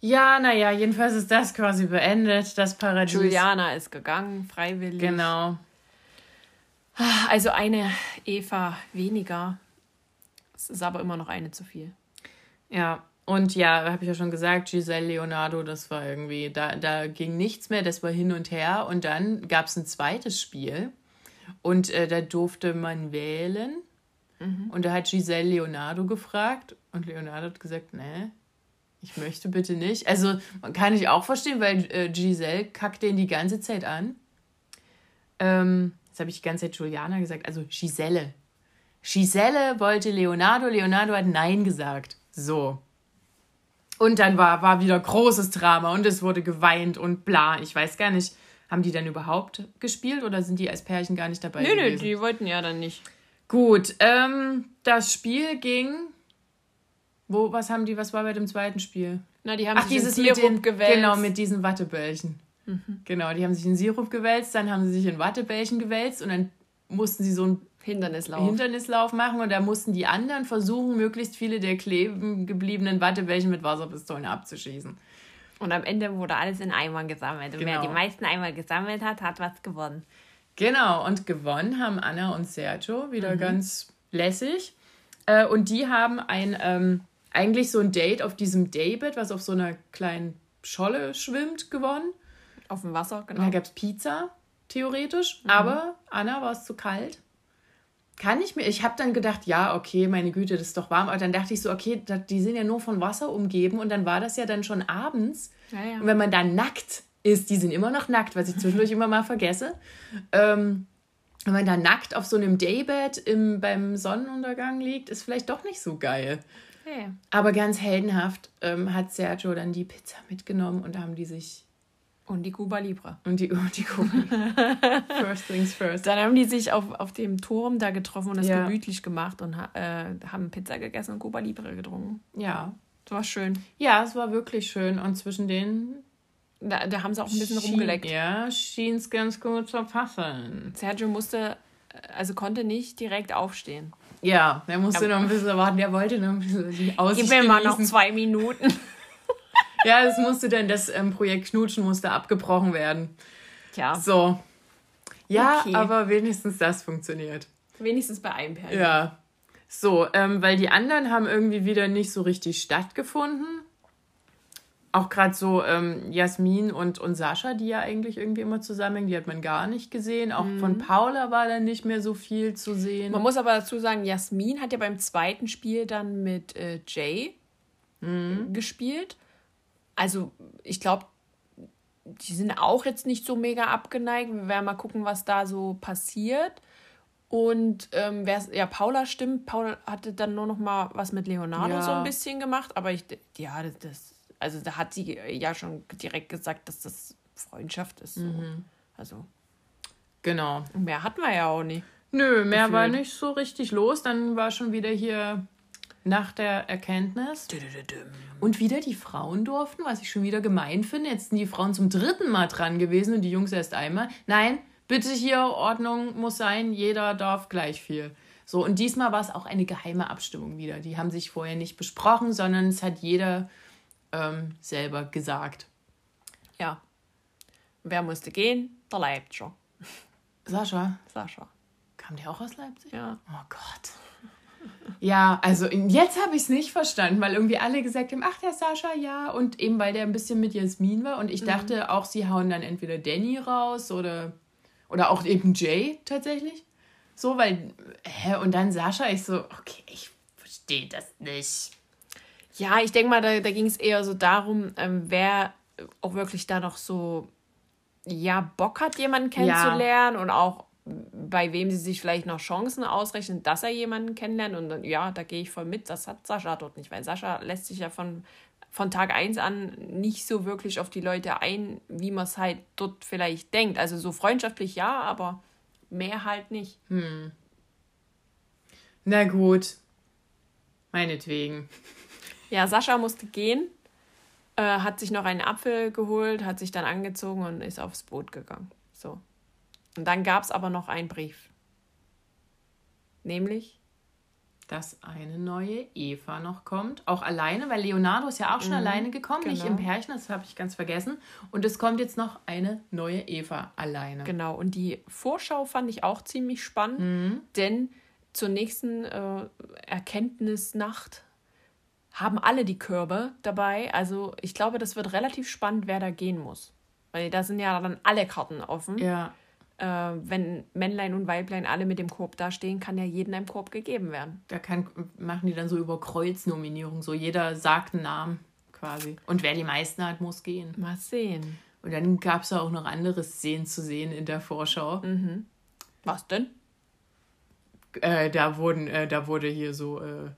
Ja, naja, jedenfalls ist das quasi beendet, das Paradies.
Juliana ist gegangen, freiwillig. Genau. Also eine Eva weniger. Es ist aber immer noch eine zu viel.
Ja, und ja, habe ich ja schon gesagt, Giselle Leonardo, das war irgendwie, da, da ging nichts mehr, das war hin und her. Und dann gab es ein zweites Spiel und äh, da durfte man wählen Mhm. Und da hat Giselle Leonardo gefragt und Leonardo hat gesagt, nee, ich möchte bitte nicht. Also man kann ich auch verstehen, weil äh, Giselle kackt den die ganze Zeit an. Ähm, jetzt habe ich die ganze Zeit Juliana gesagt, also Giselle. Giselle wollte Leonardo, Leonardo hat Nein gesagt. So. Und dann war, war wieder großes Drama und es wurde geweint und bla. Ich weiß gar nicht, haben die dann überhaupt gespielt oder sind die als Pärchen gar nicht dabei?
Nö, nö, die wollten ja dann nicht.
Gut, ähm, das Spiel ging. Wo, was haben die, was war bei dem zweiten Spiel? Na, die haben Ach, sich dieses in Sirup den, gewälzt. Genau, mit diesen Wattebällchen. Mhm. Genau, die haben sich in Sirup gewälzt, dann haben sie sich in Wattebällchen gewälzt und dann mussten sie so ein Hindernislauf. Hindernislauf machen und da mussten die anderen versuchen, möglichst viele der kleben gebliebenen Wattebällchen mit Wasserpistolen abzuschießen.
Und am Ende wurde alles in Eimern gesammelt. Und genau. wer die meisten Eimer gesammelt hat, hat was gewonnen.
Genau, und gewonnen haben Anna und Sergio, wieder mhm. ganz lässig. Äh, und die haben ein, ähm, eigentlich so ein Date auf diesem Daybed, was auf so einer kleinen Scholle schwimmt, gewonnen.
Auf dem Wasser,
genau. Und da gab es Pizza, theoretisch. Mhm. Aber Anna war es zu kalt. Kann ich mir, ich habe dann gedacht, ja, okay, meine Güte, das ist doch warm. Aber dann dachte ich so, okay, die sind ja nur von Wasser umgeben. Und dann war das ja dann schon abends. Ja, ja. Und wenn man da nackt ist, die sind immer noch nackt, was ich zwischendurch immer mal vergesse. Ähm, wenn man da nackt auf so einem Daybed im, beim Sonnenuntergang liegt, ist vielleicht doch nicht so geil. Hey. Aber ganz heldenhaft ähm, hat Sergio dann die Pizza mitgenommen und da haben die sich.
Und die Cuba Libre.
Und die, und die Cuba
First things first. Dann haben die sich auf, auf dem Turm da getroffen und das ja. gemütlich gemacht und äh, haben Pizza gegessen und Cuba Libre getrunken. Ja. Das war schön.
Ja, es war wirklich schön. Und zwischen denen
da, da haben sie auch ein bisschen schien, rumgeleckt.
Ja, schien es ganz gut zu passen.
Sergio musste, also konnte nicht direkt aufstehen.
Ja, er musste Aber, noch ein bisschen warten. Er wollte noch ein bisschen Aussicht Gib mir
mal noch zwei Minuten.
ja, es musste dann, das ähm, Projekt Knutschen musste abgebrochen werden. Tja. So. Ja, okay. aber wenigstens das funktioniert.
Wenigstens bei einem Pärchen.
Ja. So, ähm, weil die anderen haben irgendwie wieder nicht so richtig stattgefunden auch gerade so ähm, Jasmin und, und Sascha, die ja eigentlich irgendwie immer zusammenhängen, die hat man gar nicht gesehen. Auch mhm. von Paula war dann nicht mehr so viel zu sehen.
Man muss aber dazu sagen, Jasmin hat ja beim zweiten Spiel dann mit äh, Jay mhm. gespielt. Also ich glaube, die sind auch jetzt nicht so mega abgeneigt. Wir werden mal gucken, was da so passiert. Und ähm, ja, Paula stimmt. Paula hatte dann nur noch mal was mit Leonardo ja. so ein bisschen gemacht. Aber ich, ja, das, das also da hat sie ja schon direkt gesagt, dass das Freundschaft ist. So. Mhm. Also. Genau. Mehr hatten wir ja auch nicht.
Nö, mehr Gefühlt. war nicht so richtig los. Dann war schon wieder hier nach der Erkenntnis. Und wieder die Frauen durften, was ich schon wieder gemein finde. Jetzt sind die Frauen zum dritten Mal dran gewesen und die Jungs erst einmal. Nein, bitte hier, Ordnung muss sein, jeder darf gleich viel. So, und diesmal war es auch eine geheime Abstimmung wieder. Die haben sich vorher nicht besprochen, sondern es hat jeder ähm, selber gesagt.
Ja. Wer musste gehen? Der Leipziger.
Sascha?
Sascha.
Kam der auch aus Leipzig?
Ja.
Oh Gott. Ja, also jetzt habe ich es nicht verstanden, weil irgendwie alle gesagt haben, ach der Sascha, ja. Und eben weil der ein bisschen mit Jasmin war. Und ich mhm. dachte auch, sie hauen dann entweder Danny raus oder, oder auch eben Jay tatsächlich. So, weil, hä, und dann Sascha, ich so, okay, ich verstehe das nicht.
Ja, ich denke mal, da, da ging es eher so darum, ähm, wer auch wirklich da noch so, ja, Bock hat, jemanden kennenzulernen ja. und auch bei wem sie sich vielleicht noch Chancen ausrechnen, dass er jemanden kennenlernt. Und dann, ja, da gehe ich voll mit. Das hat Sascha dort nicht, weil Sascha lässt sich ja von, von Tag 1 an nicht so wirklich auf die Leute ein, wie man es halt dort vielleicht denkt. Also so freundschaftlich ja, aber mehr halt nicht.
Hm. Na gut. Meinetwegen.
Ja, Sascha musste gehen, äh, hat sich noch einen Apfel geholt, hat sich dann angezogen und ist aufs Boot gegangen. So. Und dann gab es aber noch einen Brief. Nämlich?
Dass eine neue Eva noch kommt. Auch alleine, weil Leonardo ist ja auch schon mhm, alleine gekommen, genau. nicht im Pärchen, das habe ich ganz vergessen. Und es kommt jetzt noch eine neue Eva alleine.
Genau, und die Vorschau fand ich auch ziemlich spannend, mhm. denn zur nächsten äh, Erkenntnisnacht haben alle die Körbe dabei. Also ich glaube, das wird relativ spannend, wer da gehen muss. Weil da sind ja dann alle Karten offen.
Ja.
äh, wenn Männlein und Weiblein alle mit dem Korb dastehen, kann ja jedem ein Korb gegeben werden.
Da kann, machen die dann so über Kreuznominierung, so jeder sagt einen Namen quasi. Und wer die meisten hat, muss gehen.
Mal sehen.
Und dann gab es auch noch andere Szenen zu sehen in der Vorschau.
Mhm. Was denn?
Äh, da, wurden, äh, da wurde hier so äh,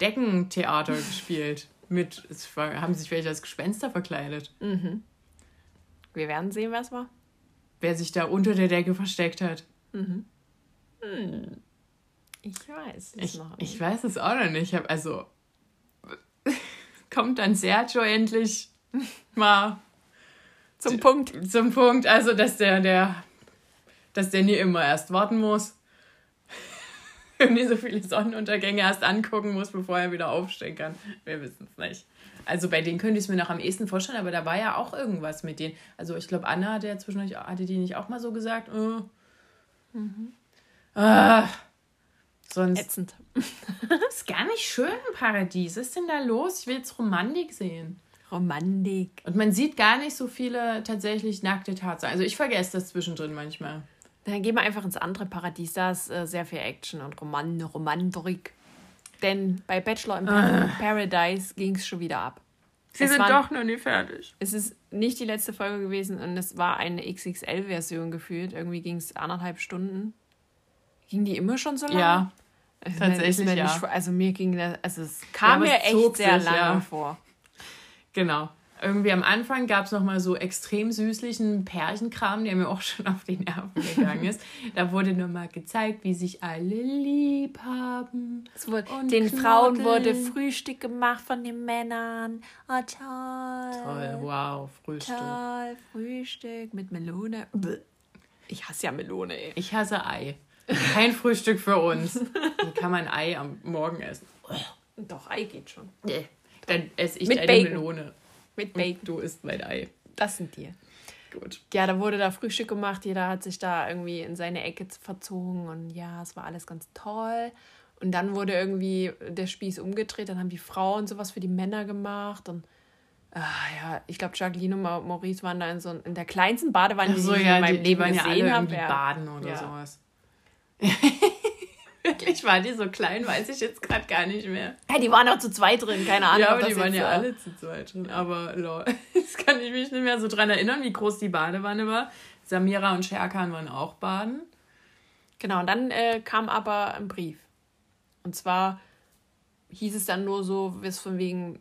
Deckentheater gespielt. Mit, es war, haben sich welche als Gespenster verkleidet.
Mhm. Wir werden sehen, was war.
Wer sich da unter der Decke versteckt hat.
Mhm. Hm. Ich weiß es
Ich,
noch nicht.
ich weiß es auch noch nicht. Ich hab, also kommt dann Sergio endlich mal
Zum Punkt.
zum Punkt, also dass der, der, dass der nie immer erst warten muss. nie so viele Sonnenuntergänge erst angucken muss, bevor er wieder aufstehen kann. Wir wissen es nicht. Also bei denen könnte ich es mir noch am ehesten vorstellen, aber da war ja auch irgendwas mit denen. Also ich glaube, Anna hatte ja zwischendurch, hatte die nicht auch mal so gesagt? Äh, ah, sonst
Ätzend.
ist gar nicht schön im Paradies. Was ist denn da los? Ich will jetzt Romantik sehen.
Romantik.
Und man sieht gar nicht so viele tatsächlich nackte Tatsachen. Also ich vergesse das zwischendrin manchmal.
Dann gehen wir einfach ins andere Paradies. Da ist äh, sehr viel Action und Roman Romantik. Denn bei Bachelor in Paradise ging es schon wieder ab.
Sie
Es
sind
waren-
doch noch nie fertig.
Es ist nicht die letzte Folge gewesen und es war eine XXL-Version gefühlt. Irgendwie ging es anderthalb Stunden. Ging die immer schon so lange?
Ja,
Ich
tatsächlich, ja.
Nicht, also mir ging das, also es
Ja,
kam
aber
mir echt sehr
sich,
lange
ja.
vor.
genau. Irgendwie am Anfang gab es nochmal so extrem süßlichen Pärchenkram, der mir auch schon auf die Nerven gegangen ist. Da wurde nochmal gezeigt, wie sich alle lieb haben.
Wurde, den Frauen wurde
knuddeln.
Frühstück gemacht von den Männern. Oh, toll.
Toll, wow, Frühstück.
Toll, Frühstück mit Melone. Ich hasse ja Melone, ey.
Ich hasse Ei. Kein Frühstück für uns. Wie kann man Ei am Morgen essen?
Doch, Ei geht schon.
Dann esse ich
Mit
deine
Bacon.
Melone.
Mit
Und
Bacon.
du isst mein Ei.
Das sind die.
Gut.
Ja, da wurde da Frühstück gemacht. Jeder hat sich da irgendwie in seine Ecke verzogen. Und ja, es war alles ganz toll. Und dann wurde irgendwie der Spieß umgedreht. Dann haben die Frauen sowas für die Männer gemacht. Und ah, ja, ich glaube, Jacqueline und Ma- Maurice waren da in, so, in der kleinsten Badewanne,
Ach so,
die ich
ja,
in meinem
die, die
Leben
waren ja alle
gesehen habe.
baden oder
Ja.
sowas. Wirklich, waren die so klein, weiß ich jetzt gerade gar nicht mehr.
Ja, die waren auch zu zweit drin, keine Ahnung.
ja, aber die waren ja
äh,
alle zu zweit drin. Aber lol, jetzt kann ich mich nicht mehr so dran erinnern, wie groß die Badewanne war. Samira und Sherkan waren auch baden.
Genau, und dann äh, kam aber ein Brief. Und zwar hieß es dann nur so, bis von wegen,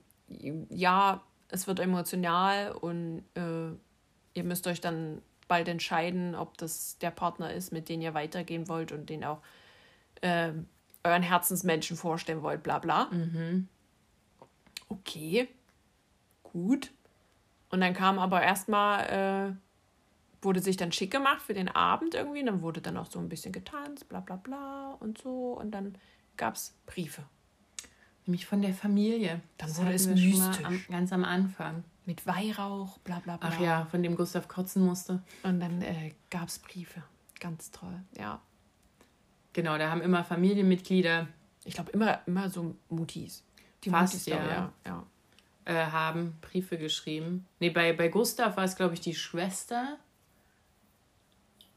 ja, es wird emotional und äh, ihr müsst euch dann bald entscheiden, ob das der Partner ist, mit dem ihr weitergehen wollt und den auch äh, euren Herzensmenschen vorstellen wollt, bla bla. Okay, gut. Und dann kam aber erstmal, äh, wurde sich dann schick gemacht für den Abend irgendwie. Und dann wurde dann auch so ein bisschen getanzt, bla bla bla und so. Und dann gab es Briefe
Nämlich von der Familie.
Dann
Das
wurde es mystisch.
Am, ganz am Anfang.
mit Weihrauch, bla bla bla.
Ach ja, von dem Gustav kotzen musste.
Und dann äh, gab es Briefe. Ganz toll, ja.
Genau, da haben immer Familienmitglieder
Ich glaube immer, immer so Mutis. Die
Fast,
Mutis, glaub ich,
ja.
ja.
äh, haben Briefe geschrieben. Nee, bei, bei Gustav war es, glaube ich, die Schwester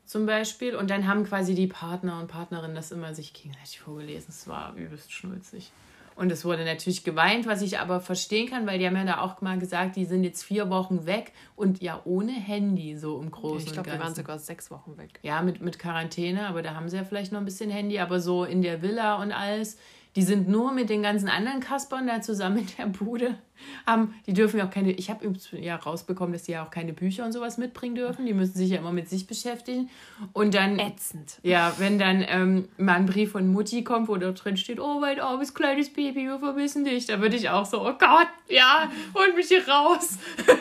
zum Beispiel. Und dann haben quasi die Partner und Partnerinnen das immer sich gegenseitig vorgelesen. Es war übelst schnulzig. Und es wurde natürlich geweint, was ich aber verstehen kann, weil die haben ja da auch mal gesagt, die sind jetzt vier Wochen weg und ja ohne Handy so im Großen
Ich glaube, die waren sogar sechs Wochen weg.
Ja, mit, mit Quarantäne, aber da haben sie ja vielleicht noch ein bisschen Handy, aber so in der Villa und alles. Die sind nur mit den ganzen anderen Kaspern da zusammen in der Bude. Haben, die dürfen ja auch keine, ich habe übrigens ja rausbekommen, dass die ja auch keine Bücher und sowas mitbringen dürfen. Die müssen sich ja immer mit sich beschäftigen. Und dann,
Ätzend.
ja, wenn dann ähm, mal ein Brief von Mutti kommt, wo da drin steht, oh mein armes kleines Baby, wir vermissen dich, da würde ich auch so, oh Gott, ja, holt mich hier raus.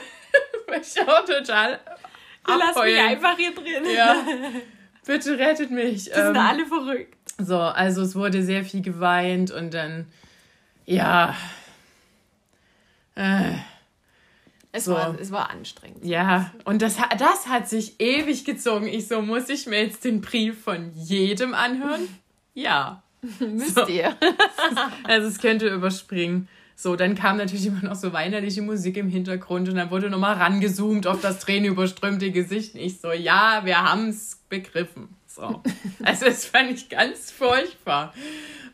Ich auch total
Lass mich
abheulen.
einfach hier drin.
Ja, bitte rettet mich.
Die sind
Ähm,
alle verrückt.
So, also es wurde sehr viel geweint und dann, ja, äh,
Es,
so.
war, es war anstrengend.
ja, und das, das hat sich ewig gezogen. Ich so, muss ich mir jetzt den Brief von jedem anhören? Ja,
Müsst ihr.
also es könnte überspringen. So, dann kam natürlich immer noch so weinerliche Musik im Hintergrund und dann wurde nochmal rangezoomt auf das tränenüberströmte Gesicht. Ich so, ja, wir haben es begriffen. So. Also, das fand ich ganz furchtbar.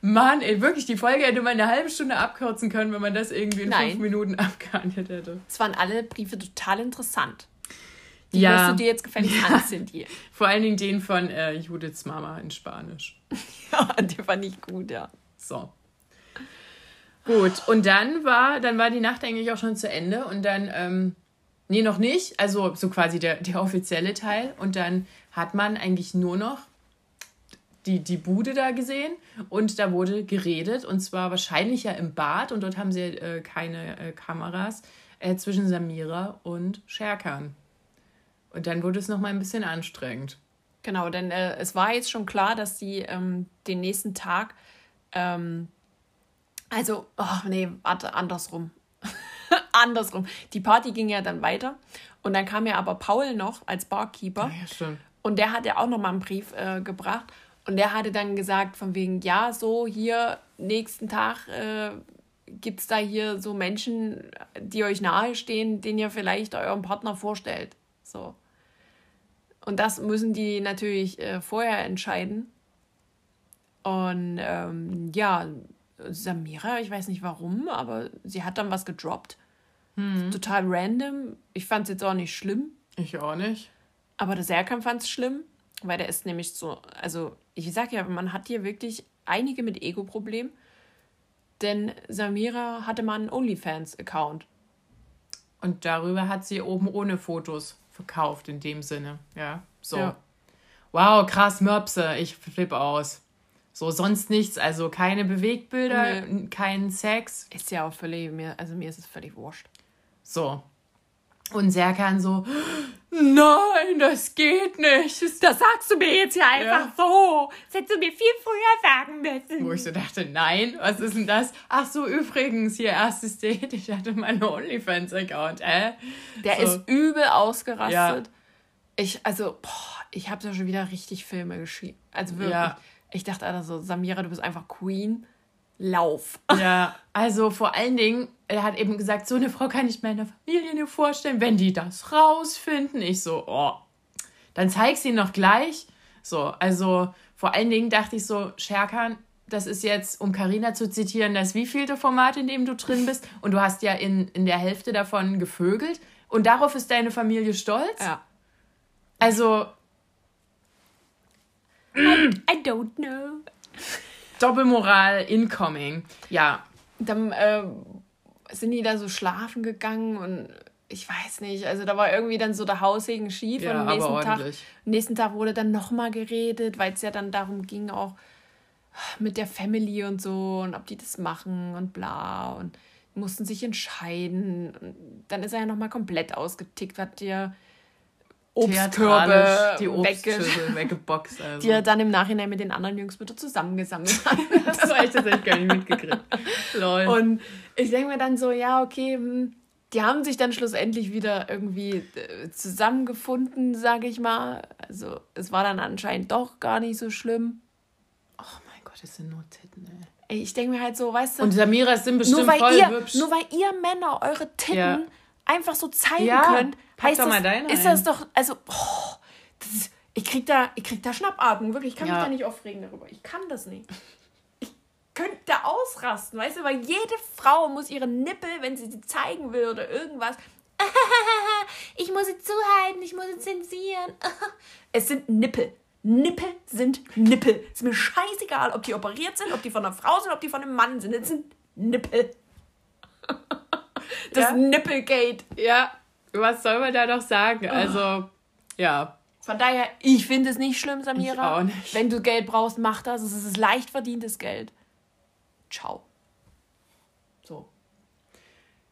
Mann, ey, wirklich, die Folge hätte man eine halbe Stunde abkürzen können, wenn man das irgendwie in
Nein.
fünf Minuten abgehandelt hätte.
Es waren alle Briefe total interessant. Die
Ja.
musst du dir jetzt gefälligst ansehen, die.
Vor allen Dingen den von äh, Judiths Mama in Spanisch.
Ja, die fand ich gut, ja.
So. Gut, und dann war, dann war die Nacht eigentlich auch schon zu Ende und dann, ähm, nee, noch nicht, also so quasi der, der offizielle Teil und dann hat man eigentlich nur noch die, die Bude da gesehen und da wurde geredet und zwar wahrscheinlich ja im Bad und dort haben sie äh, keine äh, Kameras äh, zwischen Samira und Sherkan. Und dann wurde es nochmal ein bisschen anstrengend.
Genau, denn äh, es war jetzt schon klar, dass sie ähm, den nächsten Tag, ähm, also, oh nee, warte, andersrum. andersrum. Die Party ging ja dann weiter und dann kam ja aber Paul noch als Barkeeper
Ja, stimmt.
Und der hat ja auch nochmal einen Brief äh, gebracht und der hatte dann gesagt von wegen, ja, so hier nächsten Tag äh, gibt es da hier so Menschen, die euch nahestehen, denen ihr vielleicht euren Partner vorstellt. So. Und das müssen die natürlich äh, vorher entscheiden. Und ähm, ja, Samira, ich weiß nicht warum, aber sie hat dann was gedroppt. Total random. Ich fand es jetzt auch nicht schlimm.
Ich auch nicht.
Aber der Serkan fand es schlimm, weil der ist nämlich so, also ich sag ja, man hat hier wirklich einige mit Ego-Problemen. Denn Samira hatte mal einen OnlyFans-Account.
Und darüber hat sie oben ohne Fotos verkauft, in dem Sinne. Ja, so.
Ja.
Wow, krass, Möpse. Ich flippe aus. So, sonst nichts. Also keine Bewegtbilder,
Nee.
n- kein Sex.
Ist ja auch völlig, mir, also mir ist es völlig wurscht.
So. Und Serkan so, nein, das geht nicht. Das
sagst du mir jetzt ja
einfach
so. Das hättest du mir viel früher sagen müssen.
Wo ich so dachte, nein, was ist denn das? Ach so, übrigens, hier erstes Date. Ich hatte meinen OnlyFans-Account, äh?
Der
so.
ist übel ausgerastet.
Ja.
Ich, also, boah, ich habe da schon wieder richtig Filme geschrieben. Also wirklich.
Ja.
Ich dachte also, Samira, du bist einfach Queen. Lauf.
Ja, also vor allen Dingen, er hat eben gesagt, so eine Frau kann ich meiner Familie nicht vorstellen, wenn die das rausfinden. Ich so, oh, dann zeig sie noch gleich. So, also vor allen Dingen dachte ich so, Scherkan, das ist jetzt, um Karina zu zitieren, das wievielte Format, in dem du drin bist. Und du hast ja in, in der Hälfte davon gevögelt. Und darauf ist deine Familie stolz.
Ja.
Also
I don't know.
Doppelmoral incoming. Ja,
Dann äh, sind die da so schlafen gegangen und ich weiß nicht, also da war irgendwie dann so der Haussegen schief
Ja,
und am nächsten Tag, nächsten Tag wurde dann nochmal geredet, weil es ja dann darum ging auch mit der Family und so und ob die das machen und bla und mussten sich entscheiden. Und dann ist er ja nochmal komplett ausgetickt, hat dir Obstkörbe
die Obstschüssel weggeboxt. Also.
die er dann im Nachhinein mit den anderen Jungs wieder zusammengesammelt hat.
Das war ich tatsächlich gar nicht mitgekriegt. Lol.
Und ich denke mir dann so, ja, okay, hm, die haben sich dann schlussendlich wieder irgendwie äh, zusammengefunden, sage ich mal. Also es war dann anscheinend doch gar nicht so schlimm.
oh mein Gott, das sind nur Titten, ey.
Ey, Ich denke mir halt so, weißt du,
Und Samiras sind bestimmt
nur weil,
voll
ihr,
hübsch.
nur weil ihr Männer eure Titten
Ja.
Einfach so zeigen
Ja,
könnt, heißt das, ist das doch, also, oh, das ich krieg da, ich krieg da Schnappatmung, wirklich, ich kann
Ja.
mich da nicht aufregen darüber. Ich kann das nicht. Ich könnte da ausrasten, weißt du, weil jede Frau muss ihre Nippel, wenn sie sie zeigen will oder irgendwas, ich muss sie zuhalten, ich muss sie zensieren. Es sind Nippel. Nippel sind Nippel. Ist mir scheißegal, ob die operiert sind, ob die von einer Frau sind, ob die von einem Mann sind. Es sind Nippel. Das
Ja.
Nippelgate.
ja, was soll man da noch sagen? Also, ja.
Von daher, ich finde es nicht schlimm, Samira.
Ich auch nicht.
Wenn du Geld brauchst, mach das. Es ist leicht verdientes Geld. Ciao. So.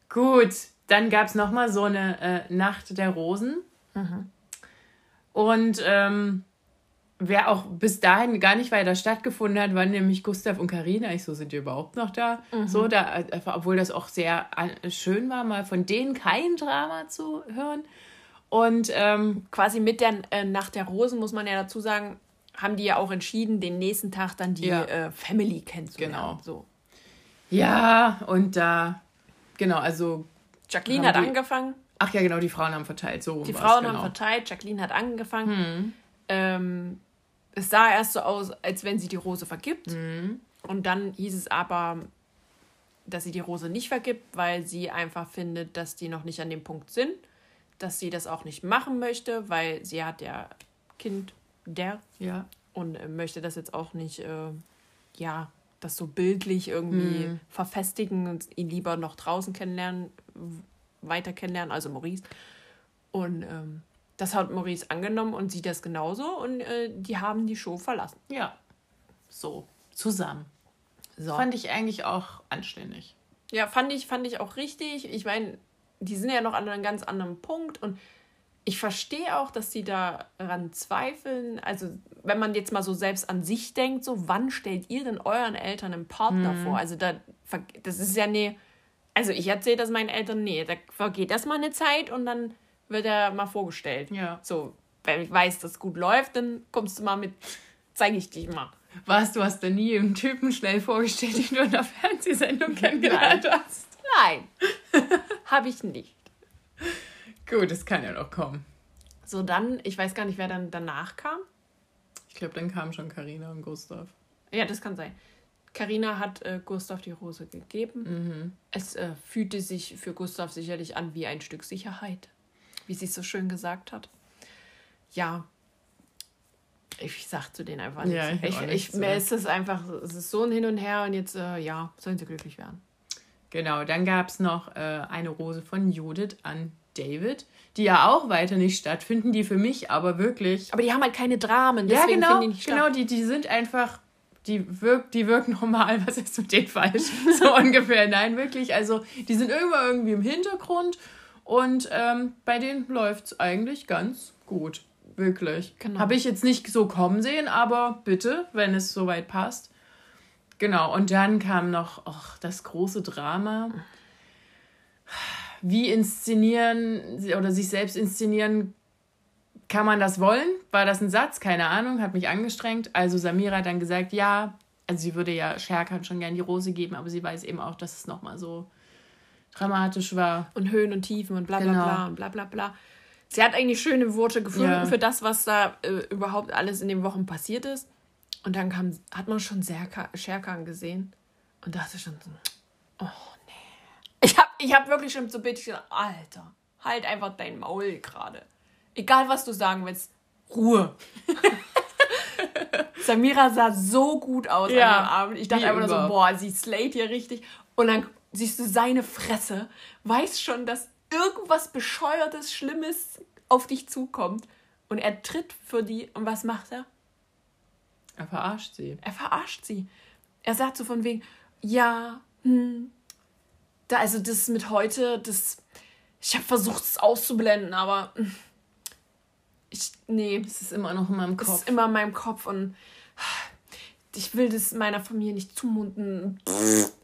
Gut, dann gab es nochmal so eine äh, Nacht der Rosen. Und ähm, wer auch bis dahin gar nicht weiter stattgefunden hat, waren nämlich Gustav und Karina. Ich so, sind die überhaupt noch da? So, da, äh, obwohl das auch sehr äh, schön war, mal von denen kein Drama zu hören. Und ähm,
Quasi mit der äh, Nacht der Rosen, muss man ja dazu sagen, haben die ja auch entschieden, den nächsten Tag dann die
Ja.
äh, Family kennenzulernen.
Genau.
So.
Ja, und da, genau, also.
Jacqueline hat angefangen.
Ach ja, genau, die Frauen haben verteilt. So
die Frauen genau. haben verteilt, Jacqueline hat angefangen. Hm. Ähm, es sah erst so aus, als wenn sie die Rose vergibt. Hm. Und dann hieß es aber, dass sie die Rose nicht vergibt, weil sie einfach findet, dass die noch nicht an dem Punkt sind, dass sie das auch nicht machen möchte, weil sie hat ja Kind der
ja.
und äh, möchte das jetzt auch nicht, äh, ja, das so bildlich irgendwie mhm. verfestigen und ihn lieber noch draußen kennenlernen, weiter kennenlernen, also Maurice. Und ähm, das hat Maurice angenommen und sieht das genauso und äh, die haben die Show verlassen.
Ja. So, zusammen. So. Fand ich eigentlich auch anständig.
Ja, fand ich, fand ich auch richtig. Ich meine, die sind ja noch an einem ganz anderen Punkt und ich verstehe auch, dass die daran zweifeln. Also, wenn man jetzt mal so selbst an sich denkt, so, wann stellt ihr denn euren Eltern einen Partner mhm. vor? Also, da, das ist ja nee. Also, ich erzähle das meinen Eltern, nee, da vergeht erstmal eine Zeit und dann wird er mal vorgestellt.
Ja.
So, wenn ich weiß, dass es gut läuft, dann kommst du mal mit, zeige ich dich mal.
Was, du hast da nie einen Typen schnell vorgestellt, den du in der Fernsehsendung kennengelernt hast?
Nein, habe ich nicht.
Gut, das kann ja noch kommen.
So, dann, ich weiß gar nicht, wer dann danach kam.
Ich glaube, dann kamen schon Karina und Gustav.
Ja, das kann sein. Karina hat äh, Gustav die Rose gegeben.
Mhm.
Es äh, fühlte sich für Gustav sicherlich an wie ein Stück Sicherheit, wie sie es so schön gesagt hat. Ja, ich sag zu denen einfach nichts. Ja, ich, ich, ich, mir ist es einfach, es ist so ein Hin und Her und jetzt, äh, ja, sollen sie glücklich werden.
Genau, dann gab es noch äh, eine Rose von Judith an David, die ja auch weiter nicht stattfinden, die für mich aber wirklich.
Aber die haben halt keine Dramen,
ja, genau, die nicht Genau, die, die sind einfach, die, wirk, die wirken normal, was ist mit denen falsch? so ungefähr. Nein, wirklich. Also, die sind irgendwann irgendwie im Hintergrund und ähm, bei denen läuft es eigentlich ganz gut. Wirklich. Genau. Habe ich jetzt nicht so kommen sehen, aber bitte, wenn es soweit passt. Genau, und dann kam noch och, das große Drama. Wie inszenieren oder sich selbst inszenieren, kann man das wollen? War das ein Satz? Keine Ahnung, hat mich angestrengt. Also Samira hat dann gesagt, ja, also sie würde ja Scherkan schon gern die Rose geben, aber sie weiß eben auch, dass es nochmal so dramatisch war.
Und Höhen und Tiefen und bla bla genau. bla und bla bla bla. Sie hat eigentlich schöne Worte gefunden ja. für das, was da äh, überhaupt alles in den Wochen passiert ist. Und dann kam, hat man schon Scherkan gesehen und dachte schon so, oh nee. Ich habe ich hab wirklich schon so bittig gesagt, Alter, halt einfach dein Maul gerade. Egal, was du sagen willst, Ruhe. Samira sah so gut aus ja, an dem Abend. Ich dachte einfach nur so, boah, sie slayt hier richtig. Und dann siehst du seine Fresse, weiß schon, dass irgendwas Bescheuertes, Schlimmes auf dich zukommt. Und er tritt für die. Und was macht er?
Er verarscht sie.
Er verarscht sie. Er sagt so von wegen, ja, hm, da, also das mit heute, das, ich habe versucht es auszublenden, aber hm, ich, nee.
Es ist immer noch in meinem Kopf. Es
ist immer in meinem Kopf und ich will das meiner Familie nicht zumuten.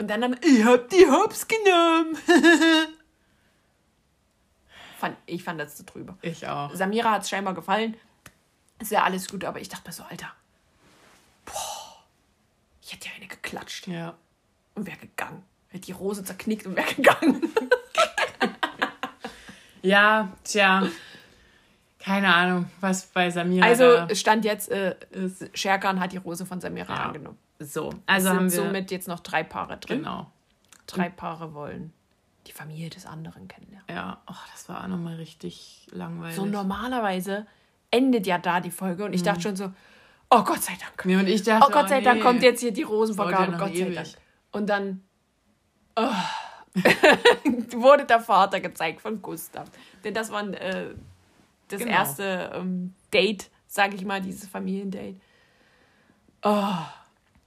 Und dann, ich hab die Hops genommen. fand, ich fand das zu drüber.
Ich auch.
Samira hat es scheinbar gefallen. Ist ja alles gut, aber ich dachte mir so, Alter, boah, ich hätte ja eine geklatscht.
Ja.
Und wäre gegangen. Hätte die Rose zerknickt und wäre gegangen.
ja, tja. Keine Ahnung, was bei Samira.
Also stand jetzt, äh, Scherkan hat die Rose von Samira ja. angenommen.
So,
also sind wir somit jetzt noch drei Paare drin. Genau. Drei Paare wollen die Familie des anderen kennenlernen.
Ja, oh, das war auch nochmal richtig langweilig.
So normalerweise endet ja da die Folge und ich mhm. dachte schon so, oh Gott sei Dank.
Nee, und ich dachte,
oh Gott sei oh, Dank kommt jetzt hier die Rosenvergabe, Gott sei Dank. Und dann oh, wurde der Vater gezeigt von Gustav. Denn das war äh, das genau. erste ähm, Date, sage ich mal, dieses Familiendate. Oh,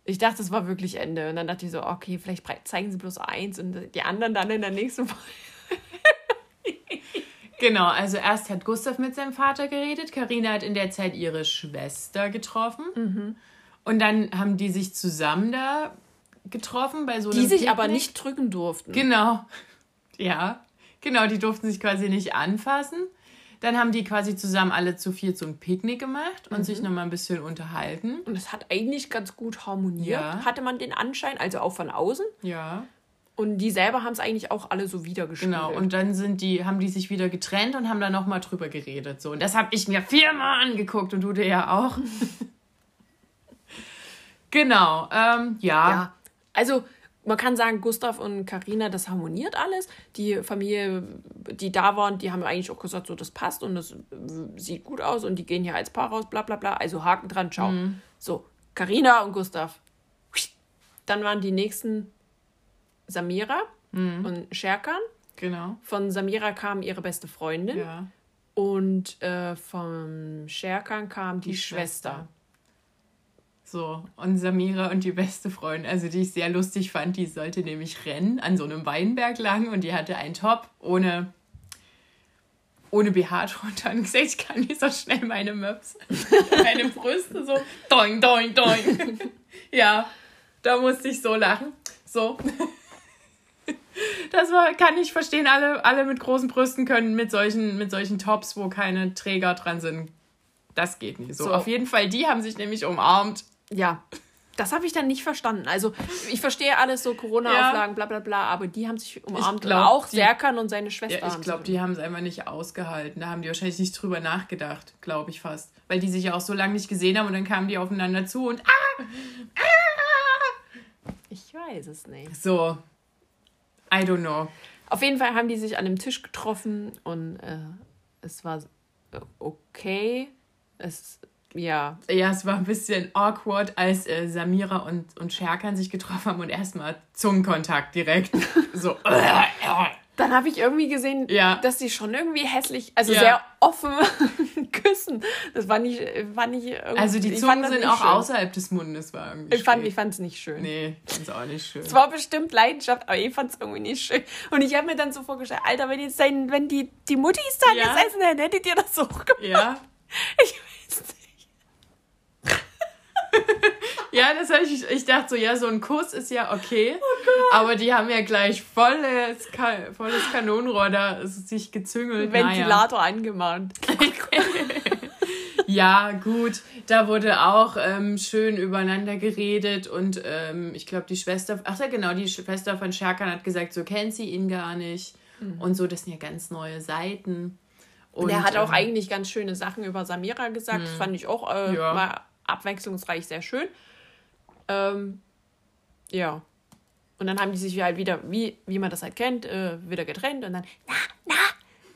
ich dachte, es war wirklich Ende. Und dann dachte ich so, okay, vielleicht zeigen sie bloß eins und die anderen dann in der nächsten Folge.
genau, also erst hat Gustav mit seinem Vater geredet. Karina hat in der Zeit ihre Schwester getroffen.
Mhm.
Und dann haben die sich zusammen da getroffen bei so
einem Die sich Picknick. aber nicht drücken durften.
Genau. Ja, genau, die durften sich quasi nicht anfassen. Dann haben die quasi zusammen alle zu viert so ein Picknick gemacht und
Mhm.
sich nochmal ein bisschen unterhalten.
Und es hat eigentlich ganz gut harmoniert,
Ja.
hatte man den Anschein, also auch von außen.
Ja.
Und die selber haben es eigentlich auch alle so wiedergespiegelt.
Genau, und dann sind die, haben die sich wieder getrennt und haben dann nochmal drüber geredet. So. Und das habe ich mir viermal angeguckt und du dir ja auch. genau, ähm, ja.
Ja, also man kann sagen, Gustav und Karina, das harmoniert alles. Die Familie, die da waren, die haben eigentlich auch gesagt, so das passt und das sieht gut aus und die gehen hier als Paar raus, bla bla bla. Also Haken dran, ciao.
Mhm.
So, Karina und Gustav. Dann waren die nächsten Samira
Mhm.
und Scherkan.
Genau.
Von Samira kam ihre beste Freundin
Ja.
und äh, vom Scherkan kam die,
Die
Schwester.
Schwester. So, und Samira und die beste Freundin, also die ich sehr lustig fand, die sollte nämlich rennen an so einem Weinberg lang und die hatte einen Top ohne, ohne BH drunter und gesagt, ich kann nicht so schnell meine Möps, meine Brüste so doing, doing, doing. ja, da musste ich so lachen. So. Das war, kann ich verstehen, alle, alle mit großen Brüsten können mit solchen, mit solchen Tops, wo keine Träger dran sind. Das geht nicht. So,
So.
auf jeden Fall, die haben sich nämlich umarmt.
Ja, das habe ich dann nicht verstanden. Also ich verstehe alles so Corona-Auflagen, bla bla bla, aber die haben sich umarmt.
glaub,
auch
die-
Serkan und seine Schwester.
Ja, ich glaube, die haben es einfach nicht ausgehalten. Da haben die wahrscheinlich nicht drüber nachgedacht, glaube ich fast. Weil die sich ja auch so lange nicht gesehen haben und dann kamen die aufeinander zu und ah,
Ich weiß es nicht.
so. I don't know.
Auf jeden Fall haben die sich an dem Tisch getroffen und äh, es war okay. Es, ja,
Ja, es war ein bisschen awkward, als äh, Samira und, und Sherkan sich getroffen haben und erstmal Zungenkontakt direkt. so.
dann habe ich irgendwie gesehen,
Ja.
dass die schon irgendwie hässlich, also
Ja.
sehr offen küssen. Das war nicht, war nicht irgendwie.
Also die
ich fand
Zungen sind auch
schön.
außerhalb des Mundes, war irgendwie
Ich fand
schräg.
ich fand's nicht schön.
Nee, fand's auch nicht schön.
Es war bestimmt Leidenschaft, aber ich fand es irgendwie nicht schön. Und ich habe mir dann so vorgestellt, Alter, wenn jetzt sein, wenn die, die Muttis dann
Ja.
jetzt essen, dann hättet ihr das so gemacht.
Ja,
Ich weiß nicht.
Ja, das habe ich. Ich dachte so, ja, so ein Kuss ist ja okay.
Oh
aber die haben ja gleich volles, volles Kanonenrohr da sich gezüngelt. Naja.
Ventilator angemacht.
Ja, gut. Da wurde auch ähm, schön übereinander geredet und ähm, ich glaube, die Schwester, ach ja, genau, die Schwester von Sherkan hat gesagt, so kennt sie ihn gar nicht. Und so, das sind ja ganz neue Seiten. Und
er hat auch
ähm,
eigentlich ganz schöne Sachen über Samira gesagt. Das fand ich auch äh,
Ja.
war abwechslungsreich sehr schön. Ähm, ja. Und dann haben die sich halt wieder, wie, wie man das halt kennt, äh, wieder getrennt. Und dann, na, na,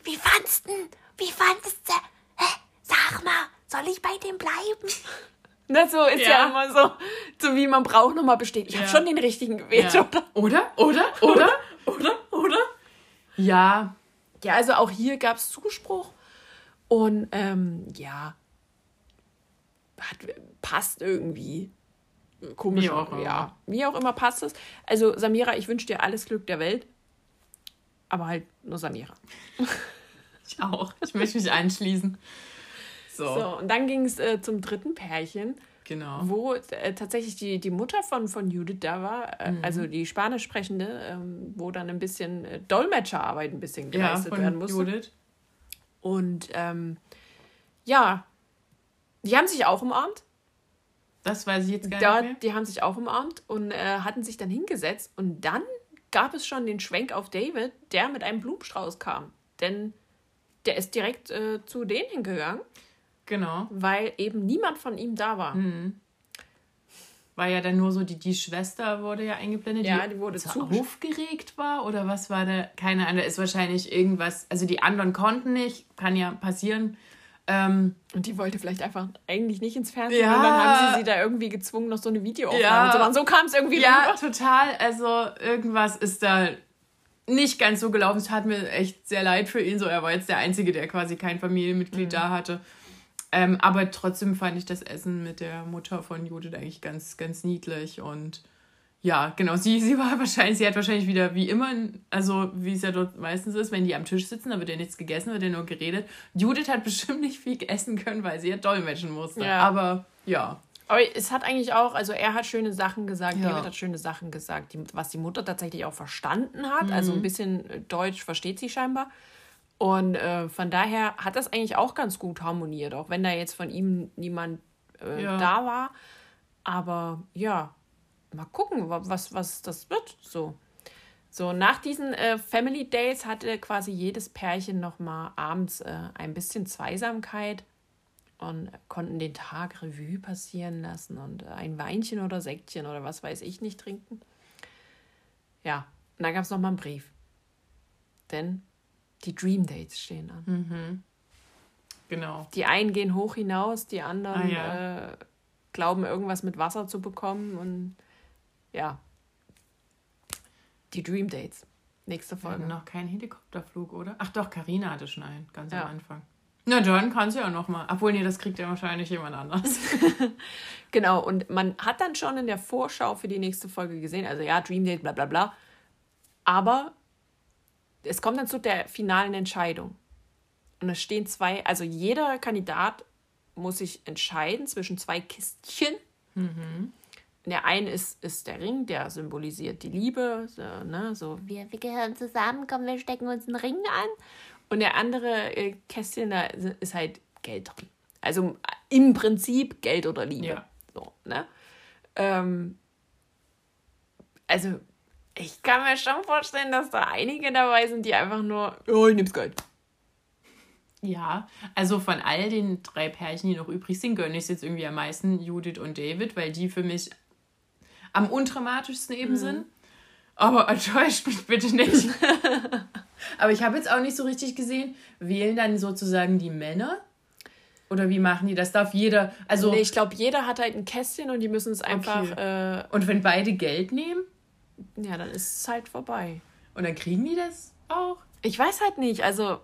wie fandst du? Wie fandest du? Hä? Sag mal, soll ich bei dem bleiben? Na, so ist ja.
Ja.
immer so, so wie man braucht, nochmal besteht. Ich habe
Ja.
schon den richtigen gewählt,
ja.
oder?
Oder? Oder? Oder? Oder? Oder? Ja,
Ja, also auch hier gab es Zuspruch. Und ähm, ja, hat, passt irgendwie. Komisch.
Wie auch immer.
Ja, wie auch immer passt es. Also Samira, ich wünsche dir alles Glück der Welt. Aber halt nur Samira.
ich auch. Ich möchte mich anschließen. So,
So, und dann ging es äh, zum dritten Pärchen,
genau.
wo äh, tatsächlich die, die Mutter von, von Judith da war, äh, also die Spanisch sprechende, ähm, wo dann ein bisschen äh, Dolmetscherarbeit ein bisschen
Ja,
geleistet werden
von
musste.
Judith.
Und ähm, ja, die haben sich auch umarmt.
Das weiß ich jetzt gar
Da,
nicht mehr.
die haben sich auch umarmt und äh, hatten sich dann hingesetzt. Und dann gab es schon den Schwenk auf David, der mit einem Blumenstrauß kam. Denn der ist direkt äh, zu denen hingegangen,
Genau.
weil eben niemand von ihm da war.
Hm. War ja dann nur so, die, die Schwester wurde ja eingeblendet,
Ja, die wurde
so
zugesch-
aufgeregt war oder was war da? Keine Ahnung, da ist wahrscheinlich irgendwas, also die anderen konnten nicht, kann ja passieren. Ähm,
Und die wollte vielleicht einfach eigentlich nicht ins Fernsehen.
Ja.
Und dann haben sie sie da irgendwie gezwungen, noch so eine Videoaufnahme
Ja.
zu machen. So kam es irgendwie
ja,
rüber.
total, also irgendwas ist da nicht ganz so gelaufen. Es hat mir echt sehr leid für ihn, so er war jetzt der Einzige, der quasi kein Familienmitglied da hatte. Ähm, aber trotzdem fand ich das Essen mit der Mutter von Judith eigentlich ganz, ganz niedlich und ja, genau, sie, sie war wahrscheinlich, sie hat wahrscheinlich wieder wie immer, also wie es ja dort meistens ist, wenn die am Tisch sitzen, da wird ja nichts gegessen, wird ja nur geredet. Judith hat bestimmt nicht viel essen können, weil sie ja dolmetschen musste.
Ja.
Aber ja,
Aber es hat eigentlich auch, also er hat schöne Sachen gesagt,
Ja.
David hat schöne Sachen gesagt, die, was die Mutter tatsächlich auch verstanden hat. Also
Mhm.
ein bisschen äh, Deutsch versteht sie scheinbar. Und äh, von daher hat das eigentlich auch ganz gut harmoniert, auch wenn da jetzt von ihm niemand äh,
Ja.
da war. Aber ja, mal gucken, wa- was, was das wird. So. So, nach diesen äh, Family Days hatte quasi jedes Pärchen nochmal abends äh, ein bisschen Zweisamkeit und konnten den Tag Revue passieren lassen und äh, ein Weinchen oder Säckchen oder was weiß ich nicht trinken. Ja, und dann gab es nochmal einen Brief. Denn die Dream Dates stehen an.
Genau.
Die einen gehen hoch hinaus, die anderen
Ah, ja.
äh, glauben, irgendwas mit Wasser zu bekommen. Und ja, die Dream Dates. Nächste Folge.
hatten noch keinen Helikopterflug, oder? Ach doch, Karina hatte schon einen, ganz
Ja.
am Anfang. Na dann kannst du ja noch mal. Obwohl, nee, das kriegt ja wahrscheinlich jemand anders.
Genau, und man hat dann schon in der Vorschau für die nächste Folge gesehen, also ja, Dream Date, bla bla bla. Aber es kommt dann zu der finalen Entscheidung. Und es stehen zwei, also jeder Kandidat muss sich entscheiden zwischen zwei Kistchen. In der einen ist, ist der Ring, der symbolisiert die Liebe, so, ne, so wir, wir gehören zusammen, komm, wir stecken uns einen Ring an. Und der andere äh, Kästchen, da ist halt Geld drin. Also im Prinzip Geld oder Liebe.
Ja.
So, ne? Ähm, also, ich kann mir schon vorstellen, dass da einige dabei sind, die einfach nur, oh, ich nehm's Geld.
Ja, also von all den drei Pärchen, die noch übrig sind, gönne ich es jetzt irgendwie am meisten Judith und David, weil die für mich am undramatischsten eben sind. Aber enttäuscht mich bitte nicht. Aber ich habe jetzt auch nicht so richtig gesehen, wählen dann sozusagen die Männer? Oder wie machen die das? Darf jeder, also,
Nee, ich glaube, jeder hat halt ein Kästchen und die müssen es einfach, äh,
und wenn beide Geld nehmen?
ja, dann ist es halt vorbei.
Und dann kriegen die das auch?
Ich weiß halt nicht, also,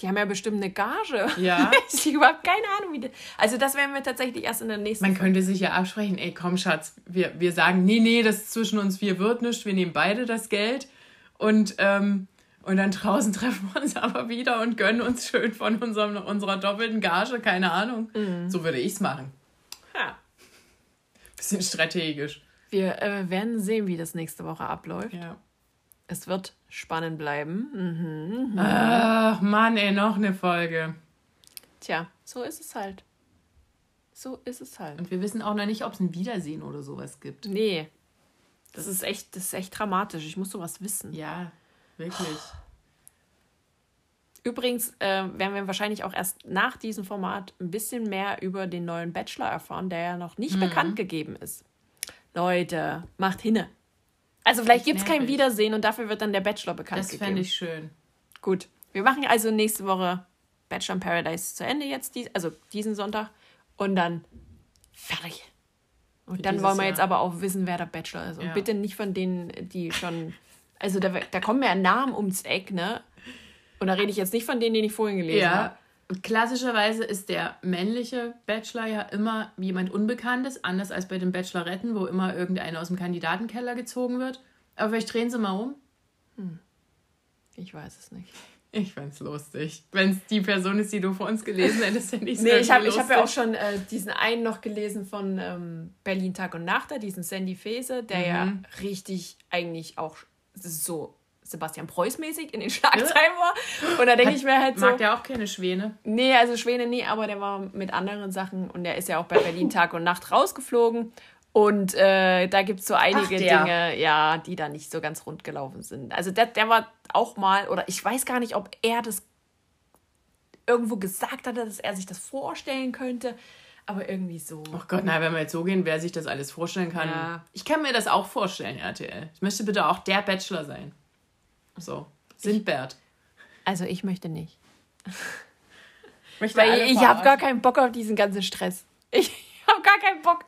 die haben ja bestimmt eine Gage.
Ja.
ich habe überhaupt keine Ahnung, wie das. Also, das werden wir tatsächlich erst in der nächsten
Man könnte sich ja absprechen, ey, komm, Schatz, wir, wir sagen, nee, nee, das zwischen uns vier wird nichts, wir nehmen beide das Geld und, ähm, und dann draußen treffen wir uns aber wieder und gönnen uns schön von unserem, unserer doppelten Gage, keine Ahnung. So würde ich es machen.
Ja.
Bisschen strategisch.
Wir äh, werden sehen, wie das nächste Woche abläuft.
Ja.
Es wird spannend bleiben. Mhm.
Ach, Mann, ey, noch eine Folge.
Tja, so ist es halt. So ist es halt.
Und wir wissen auch noch nicht, ob es ein Wiedersehen oder sowas gibt.
Nee. Das ist echt, das ist echt dramatisch. Ich muss sowas wissen.
Ja, wirklich.
Übrigens äh, werden wir wahrscheinlich auch erst nach diesem Format ein bisschen mehr über den neuen Bachelor erfahren, der ja noch nicht
Mhm.
bekannt gegeben ist. Leute, macht hinne. Also vielleicht gibt es kein. Wiedersehen und dafür wird dann der Bachelor bekannt
Das
gegeben.
fände ich schön.
Gut. Wir machen also nächste Woche Bachelor in Paradise zu Ende jetzt, dies, also diesen Sonntag. Und dann fertig. Und dann
dieses
wollen wir
Jahr.
jetzt aber auch wissen, wer der Bachelor ist. Und
Ja.
bitte nicht von denen, die schon. Also da, da kommen ja Namen ums Eck, ne? Und da rede ich jetzt nicht von denen, den ich vorhin gelesen habe.
Ja. Und klassischerweise ist der männliche Bachelor ja immer jemand Unbekanntes, anders als bei den Bacheloretten, wo immer irgendeiner aus dem Kandidatenkeller gezogen wird. Aber vielleicht drehen sie mal um.
Ich weiß es nicht.
Ich fand's lustig. Wenn es die Person ist, die du vor uns gelesen hättest, hätte ich es
Nee, ich habe hab ja auch schon äh, diesen einen noch gelesen von ähm, Berlin Tag und Nacht, diesen Sandy Fese, der ja
Mhm.
richtig eigentlich auch so Sebastian Preuß-mäßig in den Schlagzeilen war. Und da denke ich mir halt so.
Mag der auch keine Schwäne.
Nee, also Schwäne nie, aber der war mit anderen Sachen und der ist ja auch bei Berlin Tag und Nacht rausgeflogen. Und äh, da gibt es so einige
Ach.
Dinge, ja, die da nicht so ganz rund gelaufen sind. Also der, der war auch mal, oder ich weiß gar nicht, ob er das irgendwo gesagt hatte, dass er sich das vorstellen könnte, aber irgendwie so.
Ach Gott, na, wenn wir jetzt so gehen, wer sich das alles vorstellen kann.
Ja.
Ich kann mir das auch vorstellen, RTL. Ich möchte bitte auch der Bachelor sein. So. Sindbert.
Also ich möchte nicht.
Möchte
Weil ich habe gar keinen Bock auf diesen ganzen Stress. Ich habe gar keinen Bock.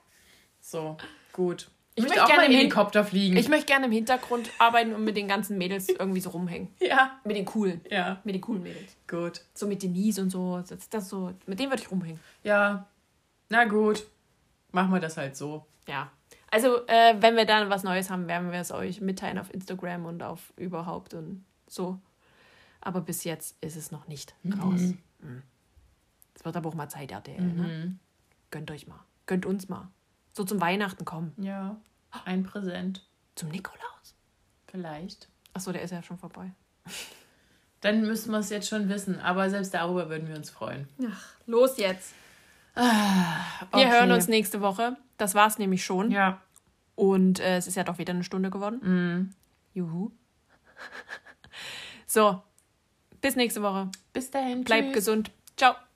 So, gut. Ich,
Ich
möchte
möchte
auch
gerne
im- Helikopter fliegen.
Ich möchte gerne im Hintergrund arbeiten und mit den ganzen Mädels irgendwie so rumhängen.
ja.
Mit den coolen.
Ja,
Mit den coolen Mädels.
gut.
So mit Denise und so. Das, das so. Mit denen würde ich rumhängen.
Ja, na gut. Machen wir das halt so.
Ja. Also, äh, wenn wir dann was Neues haben, werden wir es euch mitteilen auf Instagram und auf überhaupt und so. Aber bis jetzt ist es noch nicht raus. Mhm. Es wird aber auch mal Zeit, RTL. Ne? Gönnt euch mal. Gönnt uns mal. So zum Weihnachten kommen.
Ja, ein Präsent.
Zum Nikolaus.
Vielleicht.
Achso, der ist ja schon vorbei.
dann müssten wir es jetzt schon wissen. Aber selbst darüber würden wir uns freuen.
Ach, los jetzt.
Ah,
Wir
okay.
hören uns nächste Woche. Das war's nämlich schon.
Ja.
Und äh, es ist ja doch wieder eine Stunde geworden.
Mhm.
Juhu. so, bis nächste Woche.
Bis dahin.
Bleibt gesund. Ciao.